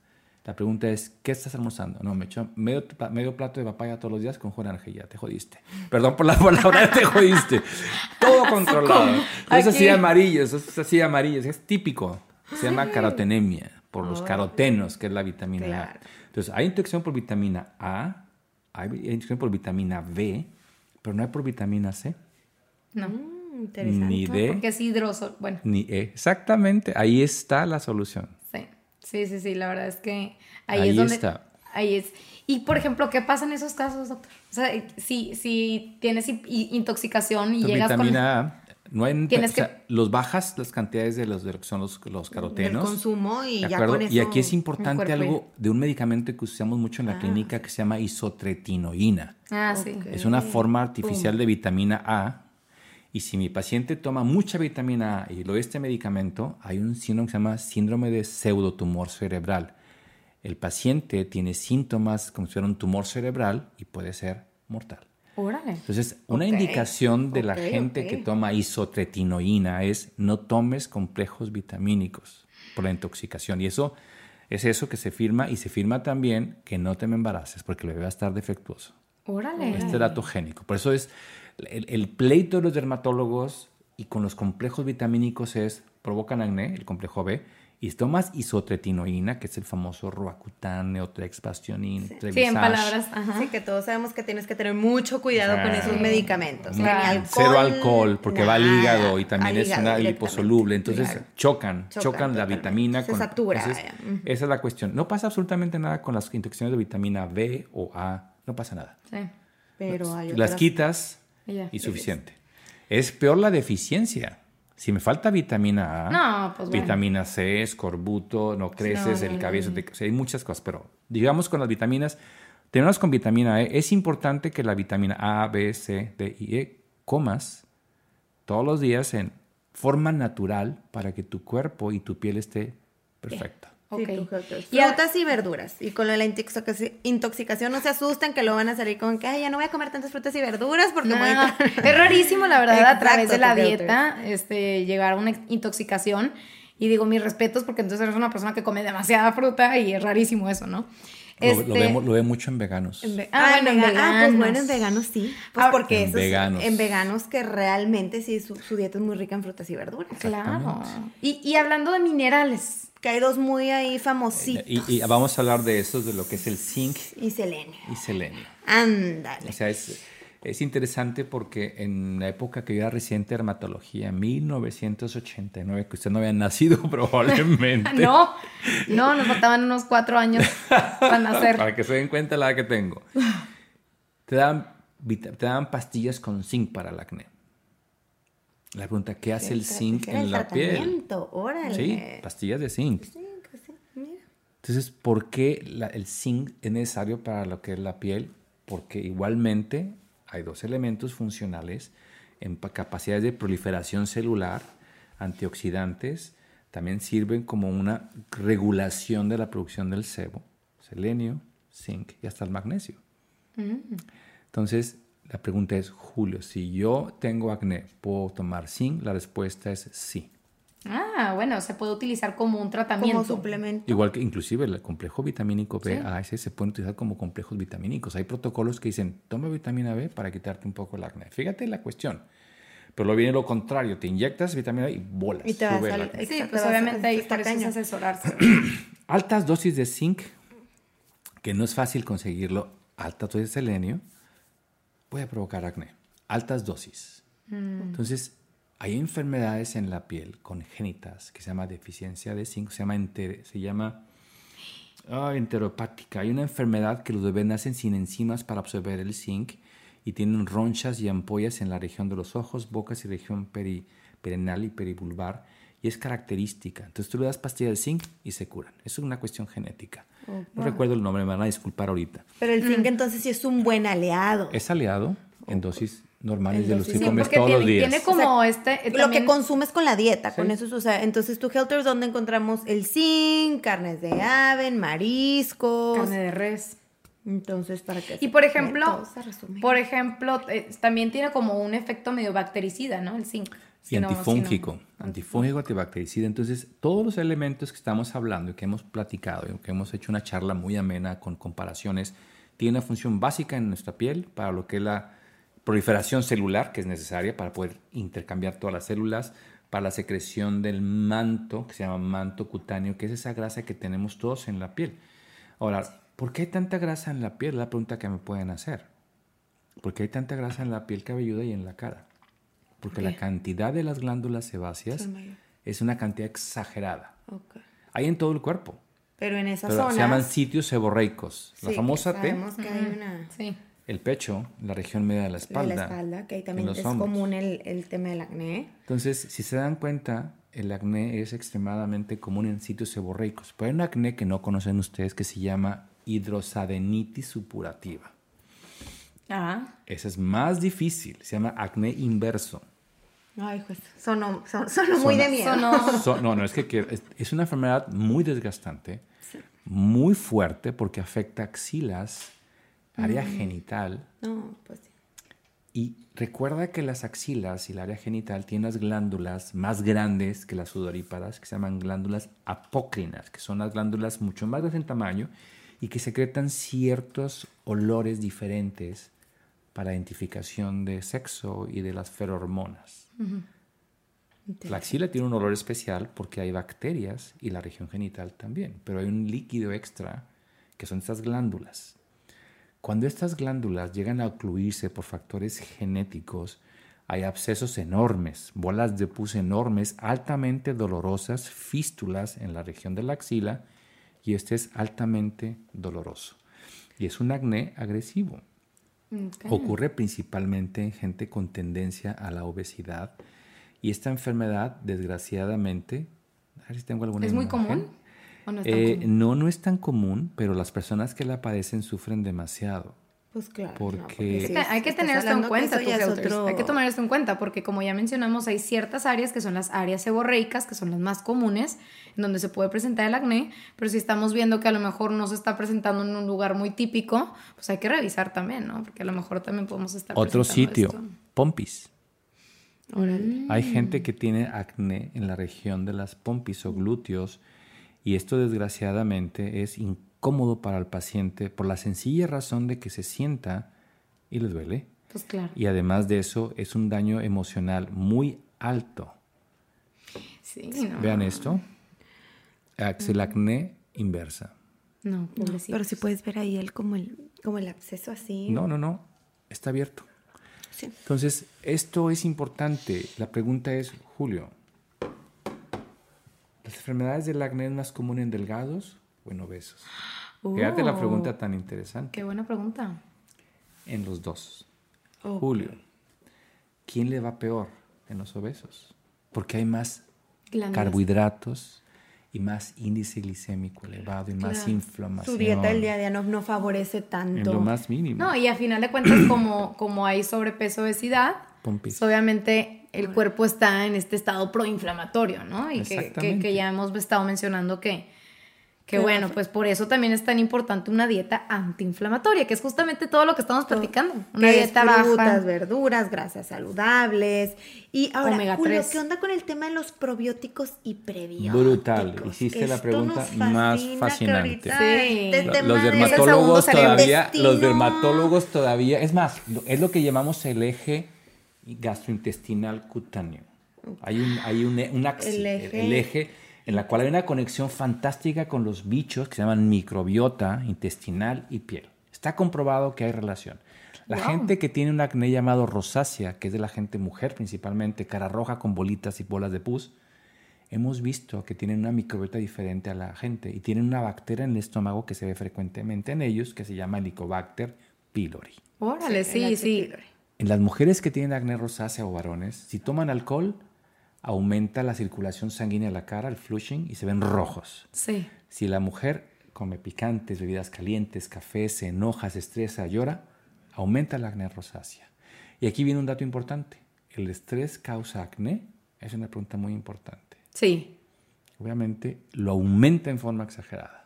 La pregunta es, ¿qué estás almorzando? No, me echo medio, pla- medio plato de papaya todos los días con y ya te jodiste. Perdón por la palabra, te jodiste. Todo controlado. Es así amarillo, es así amarillo. Es típico. Se llama carotenemia por los carotenos, que es la vitamina Claro. A. Entonces, hay intoxicación por vitamina A, hay intoxicación por vitamina B, pero no hay por vitamina C, No, Mm, interesante. ni D, porque es hidroso. Bueno, ni E. Exactamente, ahí está la solución. sí. Sí, sí, sí. La verdad es que ahí, Ahí es donde. está. Ahí es. Y por ejemplo, ¿qué pasa en esos casos, doctor? O sea, si, si tienes intoxicación y llegas con. vitamina A, no hay, Tienes o sea, los bajas las cantidades de los de lo que son los, los carotenos. consumo y ¿de ya acuerdo? con eso. y aquí es importante algo de un medicamento que usamos mucho en la clínica que se llama isotretinoína. Ah, sí. Es una forma artificial de vitamina A. Y si mi paciente toma mucha vitamina A y lo de este medicamento, hay un síndrome que se llama síndrome de pseudotumor cerebral. El paciente tiene síntomas como si fuera un tumor cerebral y puede ser mortal. Órale. Entonces, una indicación de la gente que toma isotretinoína es no tomes complejos vitamínicos por la intoxicación. Y eso es eso que se firma y se firma también que no te me embaraces porque el bebé va a estar defectuoso. Órale. Este dato génico. Por eso es el, el pleito de los dermatólogos y con los complejos vitamínicos es provocan acné, el complejo B, y si tomas isotretinoína, que es el famoso Roacutan, Neotrex, Bastionin, Sí, en palabras. Ajá. Así que todos sabemos que tienes que tener mucho cuidado con esos medicamentos. Ni alcohol, Cero alcohol, porque va al hígado y también es una liposoluble. Entonces Claro. chocan, Chocan chocan, la vitamina. Se con, satura, entonces. Esa es la cuestión. No pasa absolutamente nada con las intoxicaciones de vitamina B o A. No pasa nada. Sí. Pero hay Las otras- quitas y suficiente. Es peor la deficiencia. Si me falta vitamina A, No, pues bueno. vitamina C, escorbuto, no creces, no, el cabello, te- o sea, hay muchas cosas, pero digamos con las vitaminas, tenemos con vitamina E, es importante que la vitamina A, B, C, D y E comas todos los días en forma natural para que tu cuerpo y tu piel esté perfecta. Frutas. Y a- Frutas y verduras. Y con lo de la intoxicación, no se asusten que lo van a salir con que, ay, ya no voy a comer tantas frutas y verduras porque No, voy a... es rarísimo, la verdad, a través de la dieta, este, llegar a una intoxicación. Y digo mis respetos porque entonces eres una persona que come demasiada fruta y es rarísimo eso, ¿no? Lo, Este- lo vemos- lo ve mucho en veganos. En ve- Ah, Ah, bueno, en vega- ah, pues bueno, en veganos. veganos sí. Pues Ahora- porque En esos, veganos. en veganos que realmente sí, su, su dieta es muy rica en frutas y verduras. Claro. Y, y hablando de minerales. Que hay dos muy ahí famositos. Y, y vamos a hablar de eso, de lo que es el zinc Y selenio. y selenio. Ándale. O sea, es, es interesante porque en la época que yo era reciente de dermatología, 1989, que usted no había nacido probablemente. No, no, nos faltaban unos cuatro años para nacer. Para que se den cuenta la edad que tengo. Te dan, vita- te dan pastillas con zinc para el acné. La pregunta, ¿qué hace el zinc en el la piel? tratamiento, órale. Sí, pastillas de zinc. Sí, pues sí, mira. Entonces, ¿por qué la- el zinc es necesario para lo que es la piel? Porque igualmente hay dos elementos funcionales en pa- capacidades de proliferación celular, antioxidantes, también sirven como una regulación de la producción del sebo, selenio, zinc y hasta el magnesio. Entonces, la pregunta es, Julio, si yo tengo acné, ¿puedo tomar zinc? La respuesta es sí. Ah, bueno, se puede utilizar como un tratamiento. Como suplemento. Igual que inclusive el complejo vitamínico B, A, ese se pueden utilizar como complejos vitamínicos. Hay protocolos que dicen, toma vitamina B para quitarte un poco el acné. Fíjate la cuestión. Pero lo viene lo contrario, te inyectas vitamina B y bolas. Y te vas al-. Sí, Exacto, pues vas a- obviamente ahí asesorarse. Altas dosis de zinc, que no es fácil conseguirlo, altas dosis de selenio, puede provocar acné. Altas dosis. Entonces, hay enfermedades en la piel congénitas que se llama deficiencia de zinc, se llama, enter- se llama enteropática. Hay una enfermedad que los bebés nacen sin enzimas para absorber el zinc y tienen ronchas y ampollas en la región de los ojos, bocas y región peri- perineal y perivulvar. Y es característica. Entonces tú le das pastillas de zinc y se curan. Eso es una cuestión genética. No recuerdo el nombre, me van a disculpar ahorita. Pero el Mm. zinc entonces sí es un buen aliado. Es aliado en dosis normales de los que Sí, comes todos tiene, los días. tiene como este... eh, Lo que consumes con la dieta, con eso, o sea, entonces tu Helter es donde encontramos el zinc, carnes de ave, mariscos. Carne de res. Entonces, para que Y por ejemplo, por ejemplo, eh, también tiene como un efecto medio bactericida, ¿no? El zinc. Y Si no- si no- antifúngico, antifúngico, antibactericida. Entonces, todos los elementos que estamos hablando y que hemos platicado y que hemos hecho una charla muy amena con comparaciones, tienen una función básica en nuestra piel para lo que es la proliferación celular, que es necesaria para poder intercambiar todas las células, para la secreción del manto, que se llama manto cutáneo, que es esa grasa que tenemos todos en la piel. Ahora, ¿por qué hay tanta grasa en la piel? Es la pregunta que me pueden hacer. ¿Por qué hay tanta grasa en la piel cabelluda y en la cara? Porque la cantidad de las glándulas sebáceas es una cantidad exagerada. Hay en todo el cuerpo. Pero en esas Pero zonas. se llaman sitios seborreicos. La sí, famosa que T, sabemos que hay una. Sí. El pecho, la región media de la de espalda. la espalda, que ahí también es hombros. común el, el tema del acné. Entonces, si se dan cuenta, el acné es extremadamente común en sitios seborreicos. Pero hay un acné que no conocen ustedes que se llama hidrosadenitis supurativa. Ah. Ese es más difícil, se llama acné inverso. Ay, pues. Sonó, son, sonó muy de miedo. Sonó- So- no, no, es que quiero- es, es una enfermedad muy desgastante, muy fuerte porque afecta axilas, área genital. No, pues sí. Y recuerda que las axilas y el área genital tienen las glándulas más grandes que las sudoríparas, que se llaman glándulas apócrinas, que son las glándulas mucho más grandes en tamaño y que secretan ciertos olores diferentes para identificación de sexo y de las ferormonas. La axila tiene un olor especial porque hay bacterias y la región genital también, pero hay un líquido extra que son estas glándulas. Cuando estas glándulas llegan a ocluirse por factores genéticos, hay abscesos enormes, bolas de pus enormes, altamente dolorosas, fístulas en la región de la axila, y este es altamente doloroso. Y es un acné agresivo. Ocurre principalmente en gente con tendencia a la obesidad. Y esta enfermedad, desgraciadamente, a ver si tengo alguna ¿Es muy común? ¿O no es tan Eh, común? no, no es tan común, pero las personas que la padecen sufren demasiado. Pues claro. Porque- sí, que hay que tener esto en que cuenta, es otro- Hay que tomar esto en cuenta porque como ya mencionamos hay ciertas áreas que son las áreas seborreicas, que son las más comunes, en donde se puede presentar el acné, pero si estamos viendo que a lo mejor no se está presentando en un lugar muy típico, pues hay que revisar también, ¿no? Porque a lo mejor también podemos estar Otro sitio, esto. pompis. Órale. Hay gente que tiene acné en la región de las pompis o glúteos y esto desgraciadamente es incómodo para el paciente por la sencilla razón de que se sienta y le duele. Pues claro. Y además de eso, es un daño emocional muy alto. Sí, no. Vean esto. Es el acné inversa. No, pobrecito. Pero si puedes ver ahí el como el, como el absceso así. No, no, no. Está abierto. Sí. Entonces, esto es importante. La pregunta es, Julio, ¿las enfermedades del acné es más común en delgados o en obesos? Fíjate la Oh, pregunta tan interesante. Qué buena pregunta. En los dos. Julio, ¿quién le va peor en los obesos? Porque hay más carbohidratos y más índice glicémico elevado y más Claro. inflamación. Su dieta del día a día no, no favorece En tanto. lo más mínimo. No, y a final de cuentas, como, como hay sobrepeso, obesidad, Pompis. pues obviamente el cuerpo está en este estado proinflamatorio, ¿no? Y que, que, ya hemos estado mencionando que, que Claro. bueno, pues por eso también es tan importante una dieta antiinflamatoria, que es justamente todo lo que estamos platicando. Una que es dieta frutas, baja. verduras, grasas saludables. Y ahora, Omega Julio, 3. ¿qué onda con el tema de los probióticos y prebióticos? Brutal. Hiciste la pregunta más fascinante. Sí. este los de- dermatólogos todavía, los dermatólogos todavía, es más, es lo que llamamos el eje gastrointestinal cutáneo. Hay un, hay un, un axis, El eje. el eje en la cual hay una conexión fantástica con los bichos que se llaman microbiota intestinal y piel. Está comprobado que hay relación. La Wow. gente que tiene un acné llamado rosácea, que es de la gente mujer principalmente, cara roja con bolitas y bolas de pus, hemos visto que tienen una microbiota diferente a la gente y tienen una bacteria en el estómago que se ve frecuentemente en ellos, que se llama Helicobacter pylori. Órale, sí, sí. En las mujeres que tienen acné rosácea o varones, si toman alcohol, aumenta la circulación sanguínea de la cara, el flushing, y se ven rojos. Sí. Si la mujer come picantes, bebidas calientes, café, se enoja, se estresa, llora, aumenta la acné rosácea. Y aquí viene un dato importante. ¿El estrés causa acné? Es una pregunta muy importante. Sí. Obviamente lo aumenta en forma exagerada.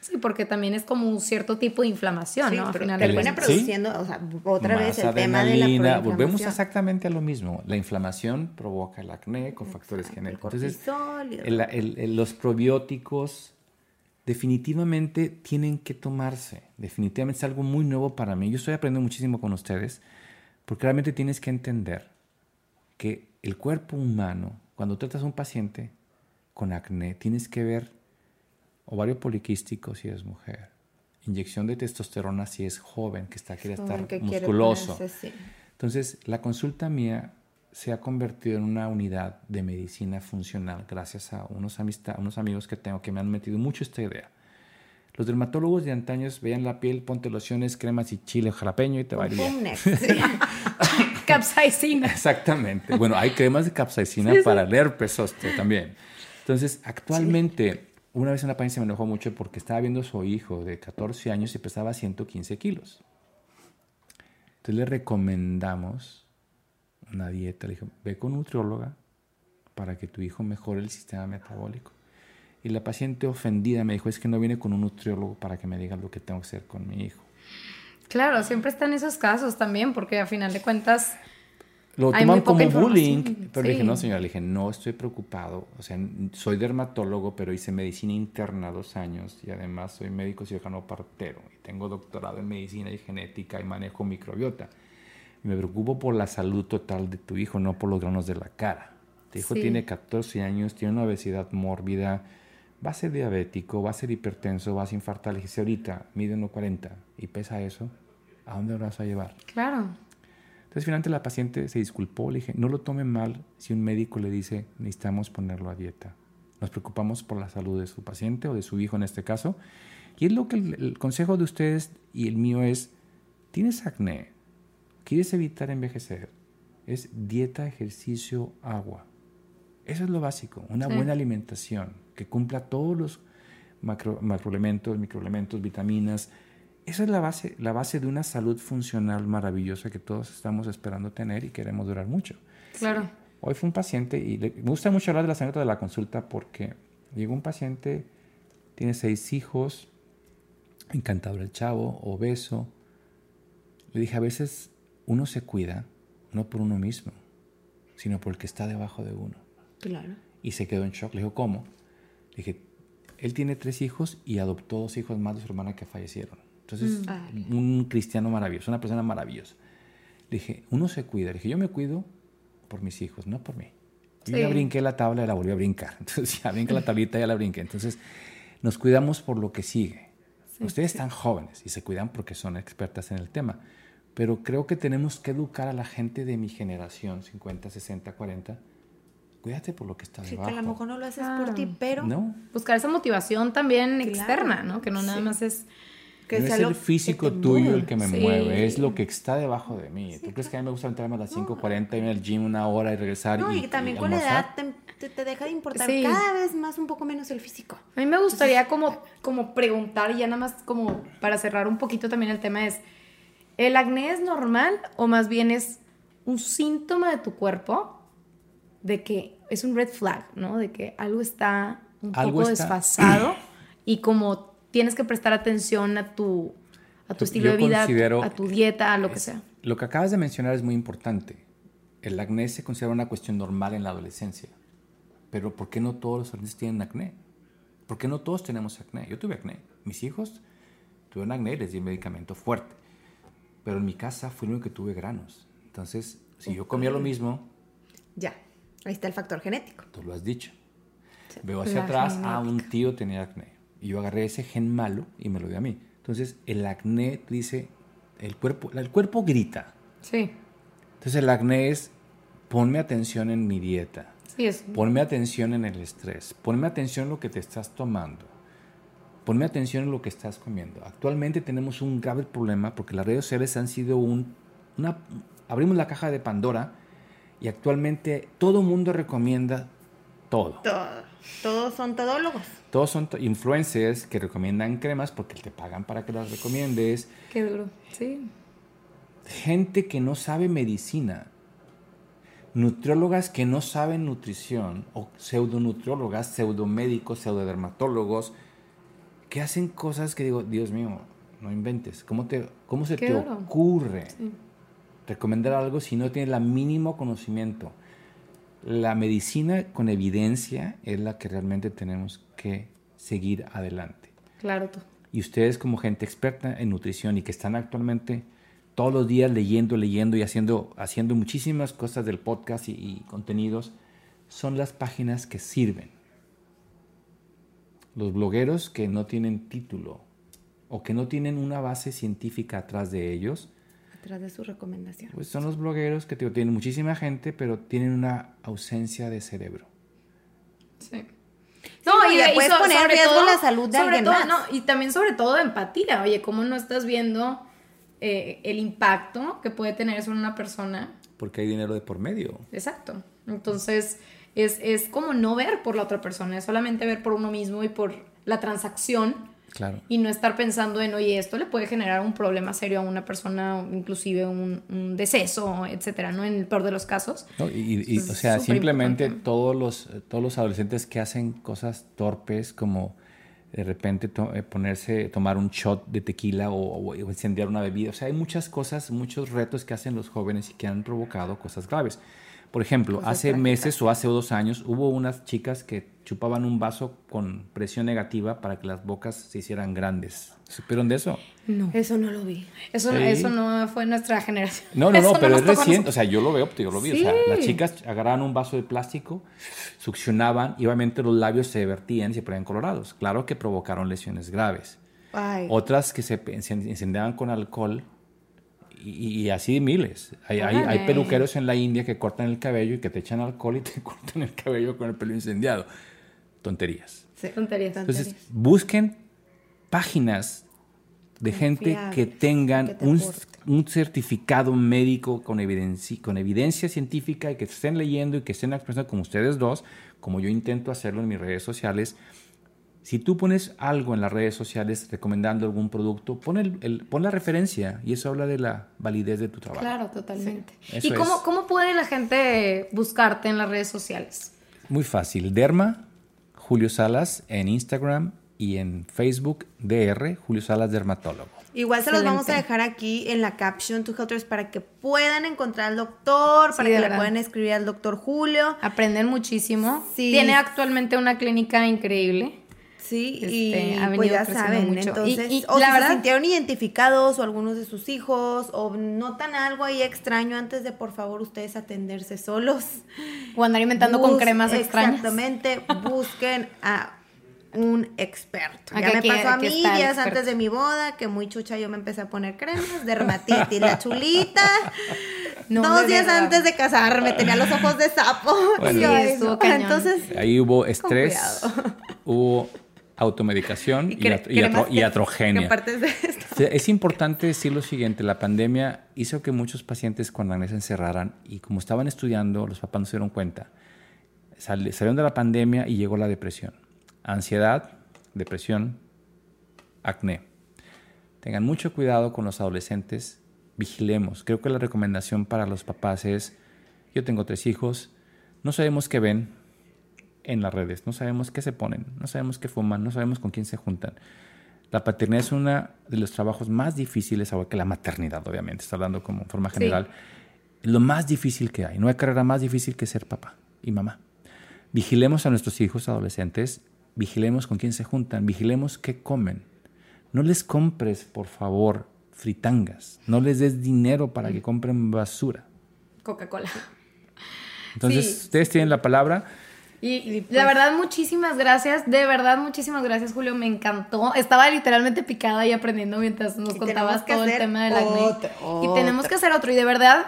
Sí, porque también es como un cierto tipo de inflamación, Sí, ¿no? A pero final de el- termina cuentas. ¿sí? produciendo, o sea, otra Más vez el tema de la. Volvemos exactamente a lo mismo. La inflamación provoca el acné con factores Exacto, genéticos. el Entonces, el- el- los probióticos definitivamente tienen que tomarse. Definitivamente es algo muy nuevo para mí. Yo estoy aprendiendo muchísimo con ustedes porque realmente tienes que entender que el cuerpo humano, cuando tratas a un paciente con acné, tienes que ver ovario poliquístico si es mujer, inyección de testosterona si es joven, que está quiere estar que quiere musculoso. ponerse, sí. Entonces, la consulta mía se ha convertido en una unidad de medicina funcional gracias a unos, amistad, unos amigos que tengo que me han metido mucho esta idea. Los dermatólogos de antaños veían la piel, ponte lociones, cremas y chile jalapeño y te va a ir bien. Pum, next, sí. Capsaicina. Exactamente. Bueno, hay cremas de capsaicina para el herpes también. Entonces, actualmente, una vez una paciente se me enojó mucho porque estaba viendo a su hijo de 14 años y pesaba 115 kilos. Entonces le recomendamos una dieta. Le dije, ve con nutrióloga para que tu hijo mejore el sistema metabólico. Y la paciente ofendida me dijo, es que no viene con un nutriólogo para que me diga lo que tengo que hacer con mi hijo. Claro, siempre están esos casos también, porque a final de cuentas, Lo Hay toman como bullying. Pero le dije, sí. no, señora, le dije, no estoy preocupado. O sea, soy dermatólogo, pero hice medicina interna dos años y además soy médico cirujano partero. Y tengo doctorado en medicina y genética y manejo microbiota. Me preocupo por la salud total de tu hijo, no por los granos de la cara. Tu hijo Sí. tiene 14 años, tiene una obesidad mórbida, va a ser diabético, va a ser hipertenso, va a ser infartar. Le dije, si ahorita mide 1,40 y pesa eso, ¿a dónde lo vas a llevar? claro. Entonces finalmente la paciente se disculpó, le dije, no lo tome mal si un médico le dice, necesitamos ponerlo a dieta. Nos preocupamos por la salud de su paciente o de su hijo en este caso. Y es lo que el, el consejo de ustedes y el mío es, tienes acné, quieres evitar envejecer, es dieta, ejercicio, agua. Eso es lo básico, una Sí. buena alimentación que cumpla todos los macro, macroelementos, microelementos, vitaminas. Esa es la base, la base de una salud funcional maravillosa que todos estamos esperando tener y queremos durar mucho. Claro. Hoy fue un paciente, y le- me gusta mucho hablar de la anécdota de la consulta porque llegó un paciente, tiene seis hijos, encantador el chavo, obeso. Le dije, a veces uno se cuida, no por uno mismo, sino por el que está debajo de uno. Claro. Y se quedó en shock. Le dijo, ¿cómo? Le dije, él tiene tres hijos y adoptó dos hijos más de su hermana que fallecieron. Entonces, Mm. un cristiano maravilloso, una persona maravillosa. Le dije, uno se cuida. Le dije, yo me cuido por mis hijos, no por mí. Yo Sí. ya brinqué la tabla y la volví a brincar. Entonces, ya brinqué la tablita y ya la brinqué. Entonces, nos cuidamos por lo que sigue. Ustedes están jóvenes y se cuidan porque son expertas en el tema. Pero creo que tenemos que educar a la gente de mi generación, 50, 60, 40. Cuídate por lo que está Sí, debajo. que a lo mejor no lo haces Claro. por ti, pero No, Buscar esa motivación también Claro. externa, ¿no? Que no nada Sí. más es... que no sea es lo el físico tuyo mueva. el que me Sí. mueve, es lo que está debajo de mí. ¿Tú crees que a mí me gusta entrarme a las 5.40, irme al gym una hora y regresar No, y, y también y con la edad te, te- te deja de importar Sí. cada vez más un poco menos el físico. A mí me gustaría como, como preguntar, y ya nada más como para cerrar un poquito también el tema es, ¿el acné es normal o más bien es un síntoma de tu cuerpo de que es un red flag, ¿no? De que algo está un Algo poco está- desfasado y como tienes que prestar atención a tu, a tu Yo- estilo yo de vida, a tu- considero- a tu dieta, a lo que sea. Lo que acabas de mencionar es muy importante. El acné se considera una cuestión normal en la adolescencia. Pero ¿por qué no todos los adolescentes tienen acné? ¿Por qué no todos tenemos acné? Yo tuve acné. Mis hijos tuvieron acné y les di medicamento fuerte. Pero en mi casa fui el único que tuve granos. Entonces, si yo comía lo mismo, Ya, ahí está el factor genético. tú lo has dicho. Veo hacia La atrás, ah, un tío tenía acné. Y yo agarré ese gen malo y me lo di a mí. Entonces, el acné dice, el cuerpo, el cuerpo grita. Sí, Entonces, el acné es, ponme atención en mi dieta. sí, es... Ponme atención en el estrés. Ponme atención en lo que te estás tomando. Ponme atención en lo que estás comiendo. Actualmente tenemos un grave problema porque las redes sociales han sido un... Una, abrimos la caja de Pandora y actualmente todo mundo recomienda todo. Todo- todos son todólogos. Todos son to- influencers que recomiendan cremas porque te pagan para que las recomiendes. Qué duro, sí. Gente que no sabe medicina. Nutriólogas que no saben nutrición. O pseudonutriólogas, pseudomédicos, pseudodermatólogos. Que hacen cosas que digo, Dios mío, no inventes. ¿Cómo, te, cómo se Qué te duro. ocurre Sí. recomendar algo si no tienes el mínimo conocimiento? La medicina con evidencia es la que realmente tenemos que seguir adelante. Claro, tú. Y ustedes como gente experta en nutrición y que están actualmente todos los días leyendo, leyendo y haciendo, haciendo muchísimas cosas del podcast y, y contenidos, son las páginas que sirven. Los blogueros que no tienen título o que no tienen una base científica atrás de ellos, Atrás de su recomendación. pues son los blogueros que tienen muchísima gente, pero tienen una ausencia de cerebro. Sí. no, y le puedes poner en riesgo la salud de sobre alguien todo, más. no, y también sobre todo empatía. Oye, ¿cómo no estás viendo eh, el impacto que puede tener eso en una persona? Porque hay dinero de por medio. Exacto. Entonces, es, es como no ver por la otra persona, es solamente ver por uno mismo y por la transacción Claro. y no estar pensando en, oye, esto le puede generar un problema serio a una persona, inclusive un, un deceso, etcétera, ¿no? En el peor de los casos. No, y, o sea, simplemente importante. todos los, todos los adolescentes que hacen cosas torpes como de repente to- eh, ponerse, tomar un shot de tequila o, o- o incendiar una bebida. O sea, hay muchas cosas, muchos retos que hacen los jóvenes y que han provocado cosas graves. Por ejemplo, Cosas hace meses o hace dos años hubo unas chicas que chupaban un vaso con presión negativa para que las bocas se hicieran grandes. ¿Supieron de eso? No. Eso no lo vi. Eso, Sí. eso no fue nuestra generación. No, no, no, pero es reciente. O sea, yo lo veo, yo lo vi. O sea, las chicas agarraban un vaso de plástico, succionaban y obviamente los labios se vertían y se ponían colorados. Claro que provocaron lesiones graves. Ay. Otras que se se incendiaban con alcohol y, y así miles. Hay, hay, hay peluqueros en la India que cortan el cabello y que te echan alcohol y te cortan el cabello con el pelo incendiado. Tonterías. Sí. Tonterías. Entonces, Tonterías. busquen páginas de gente que tengan que te un, un certificado médico con evidencia, con evidencia científica y que estén leyendo y que estén expresando como ustedes dos, como yo intento hacerlo en mis redes sociales. Si tú pones algo en las redes sociales recomendando algún producto, pon, el, el- pon la referencia y eso habla de la validez de tu trabajo. Claro, totalmente. ¿Y cómo, es. cómo puede la gente buscarte en las redes sociales? Muy fácil. Derma, Julio Salas en Instagram y en Facebook, DR, Julio Salas Dermatólogo. Igual se los vamos a dejar aquí en la caption to Helters para que puedan encontrar al doctor, Sí, para que le puedan escribir al doctor Julio. Aprenden muchísimo. Sí. Tiene actualmente una clínica increíble. Sí, Este, y ha pues ya saben, mucho. entonces, Y- y o la si verdad- se sintieron identificados o algunos de sus hijos o notan algo ahí extraño antes de por favor ustedes atenderse solos. O andar inventando con cremas extrañas. Exactamente, busquen a un experto. Ya me aquí- pasó a mí días antes de mi boda, que muy chucha yo me empecé a poner cremas, dermatitis, la chulita. No, Dos días verdad. antes de casarme tenía los ojos de sapo. Bueno. Y yo, Sí, ay, estuvo no. cañón. Entonces, Ahí hubo estrés, hubo automedicación y, y atro- atrogenia. de esto. Es importante decir lo siguiente, la pandemia hizo que muchos pacientes con acné se encerraran y como estaban estudiando, los papás no se dieron cuenta. Sal- salieron de la pandemia y llegó la depresión. Ansiedad, depresión, acné. Tengan mucho cuidado con los adolescentes, vigilemos. Creo que la recomendación para los papás es, yo tengo tres hijos, no sabemos qué ven en las redes, no sabemos qué se ponen, no sabemos qué fuman, no sabemos con quién se juntan. La paternidad es uno de los trabajos más difíciles, ahora que la maternidad, obviamente, está hablando como en forma general. Es lo más difícil que hay. No hay carrera más difícil que ser papá y mamá. Vigilemos a nuestros hijos adolescentes, vigilemos con quién se juntan, vigilemos qué comen. No les compres, por favor, fritangas. No les des dinero para que compren basura. Coca-Cola. Entonces, Sí, ustedes tienen la palabra. Y la verdad, muchísimas gracias. De verdad, muchísimas gracias, Julio. Me encantó. Estaba literalmente picada y aprendiendo mientras nos Y contabas todo el tema del acné. otro, Y tenemos que hacer otro. Y de verdad,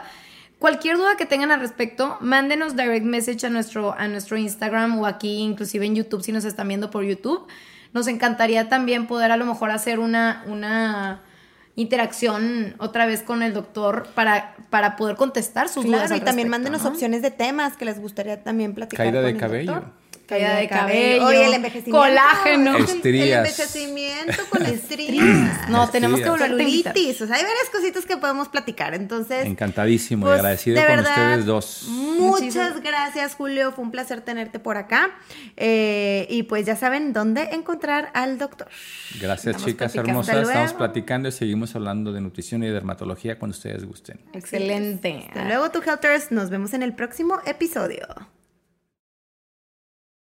cualquier duda que tengan al respecto, mándenos direct message a nuestro, a nuestro Instagram o aquí, inclusive en YouTube, si nos están viendo por YouTube. Nos encantaría también poder a lo mejor hacer una, una interacción otra vez con el doctor para, para poder contestar sus dudas. Claro, y también respecto, mándenos ¿no? opciones de temas que les gustaría también platicar. Caída con de el cabello. doctor. Caída de cabello, Oye, el envejecimiento. colágeno. El- Estrías. El envejecimiento con estrías. No, tenemos que volver. Celulitis. O sea, hay varias cositas que podemos platicar. Entonces. Encantadísimo y pues, agradecido de con verdad, ustedes dos. Muchas gracias, Julio. Fue un placer tenerte por acá. Eh, y pues ya saben dónde encontrar al doctor. Gracias, Estamos chicas hermosas. Estamos platicando y seguimos hablando de nutrición y dermatología cuando ustedes gusten. Excelente. Hasta luego, tu Helters. Nos vemos en el próximo episodio.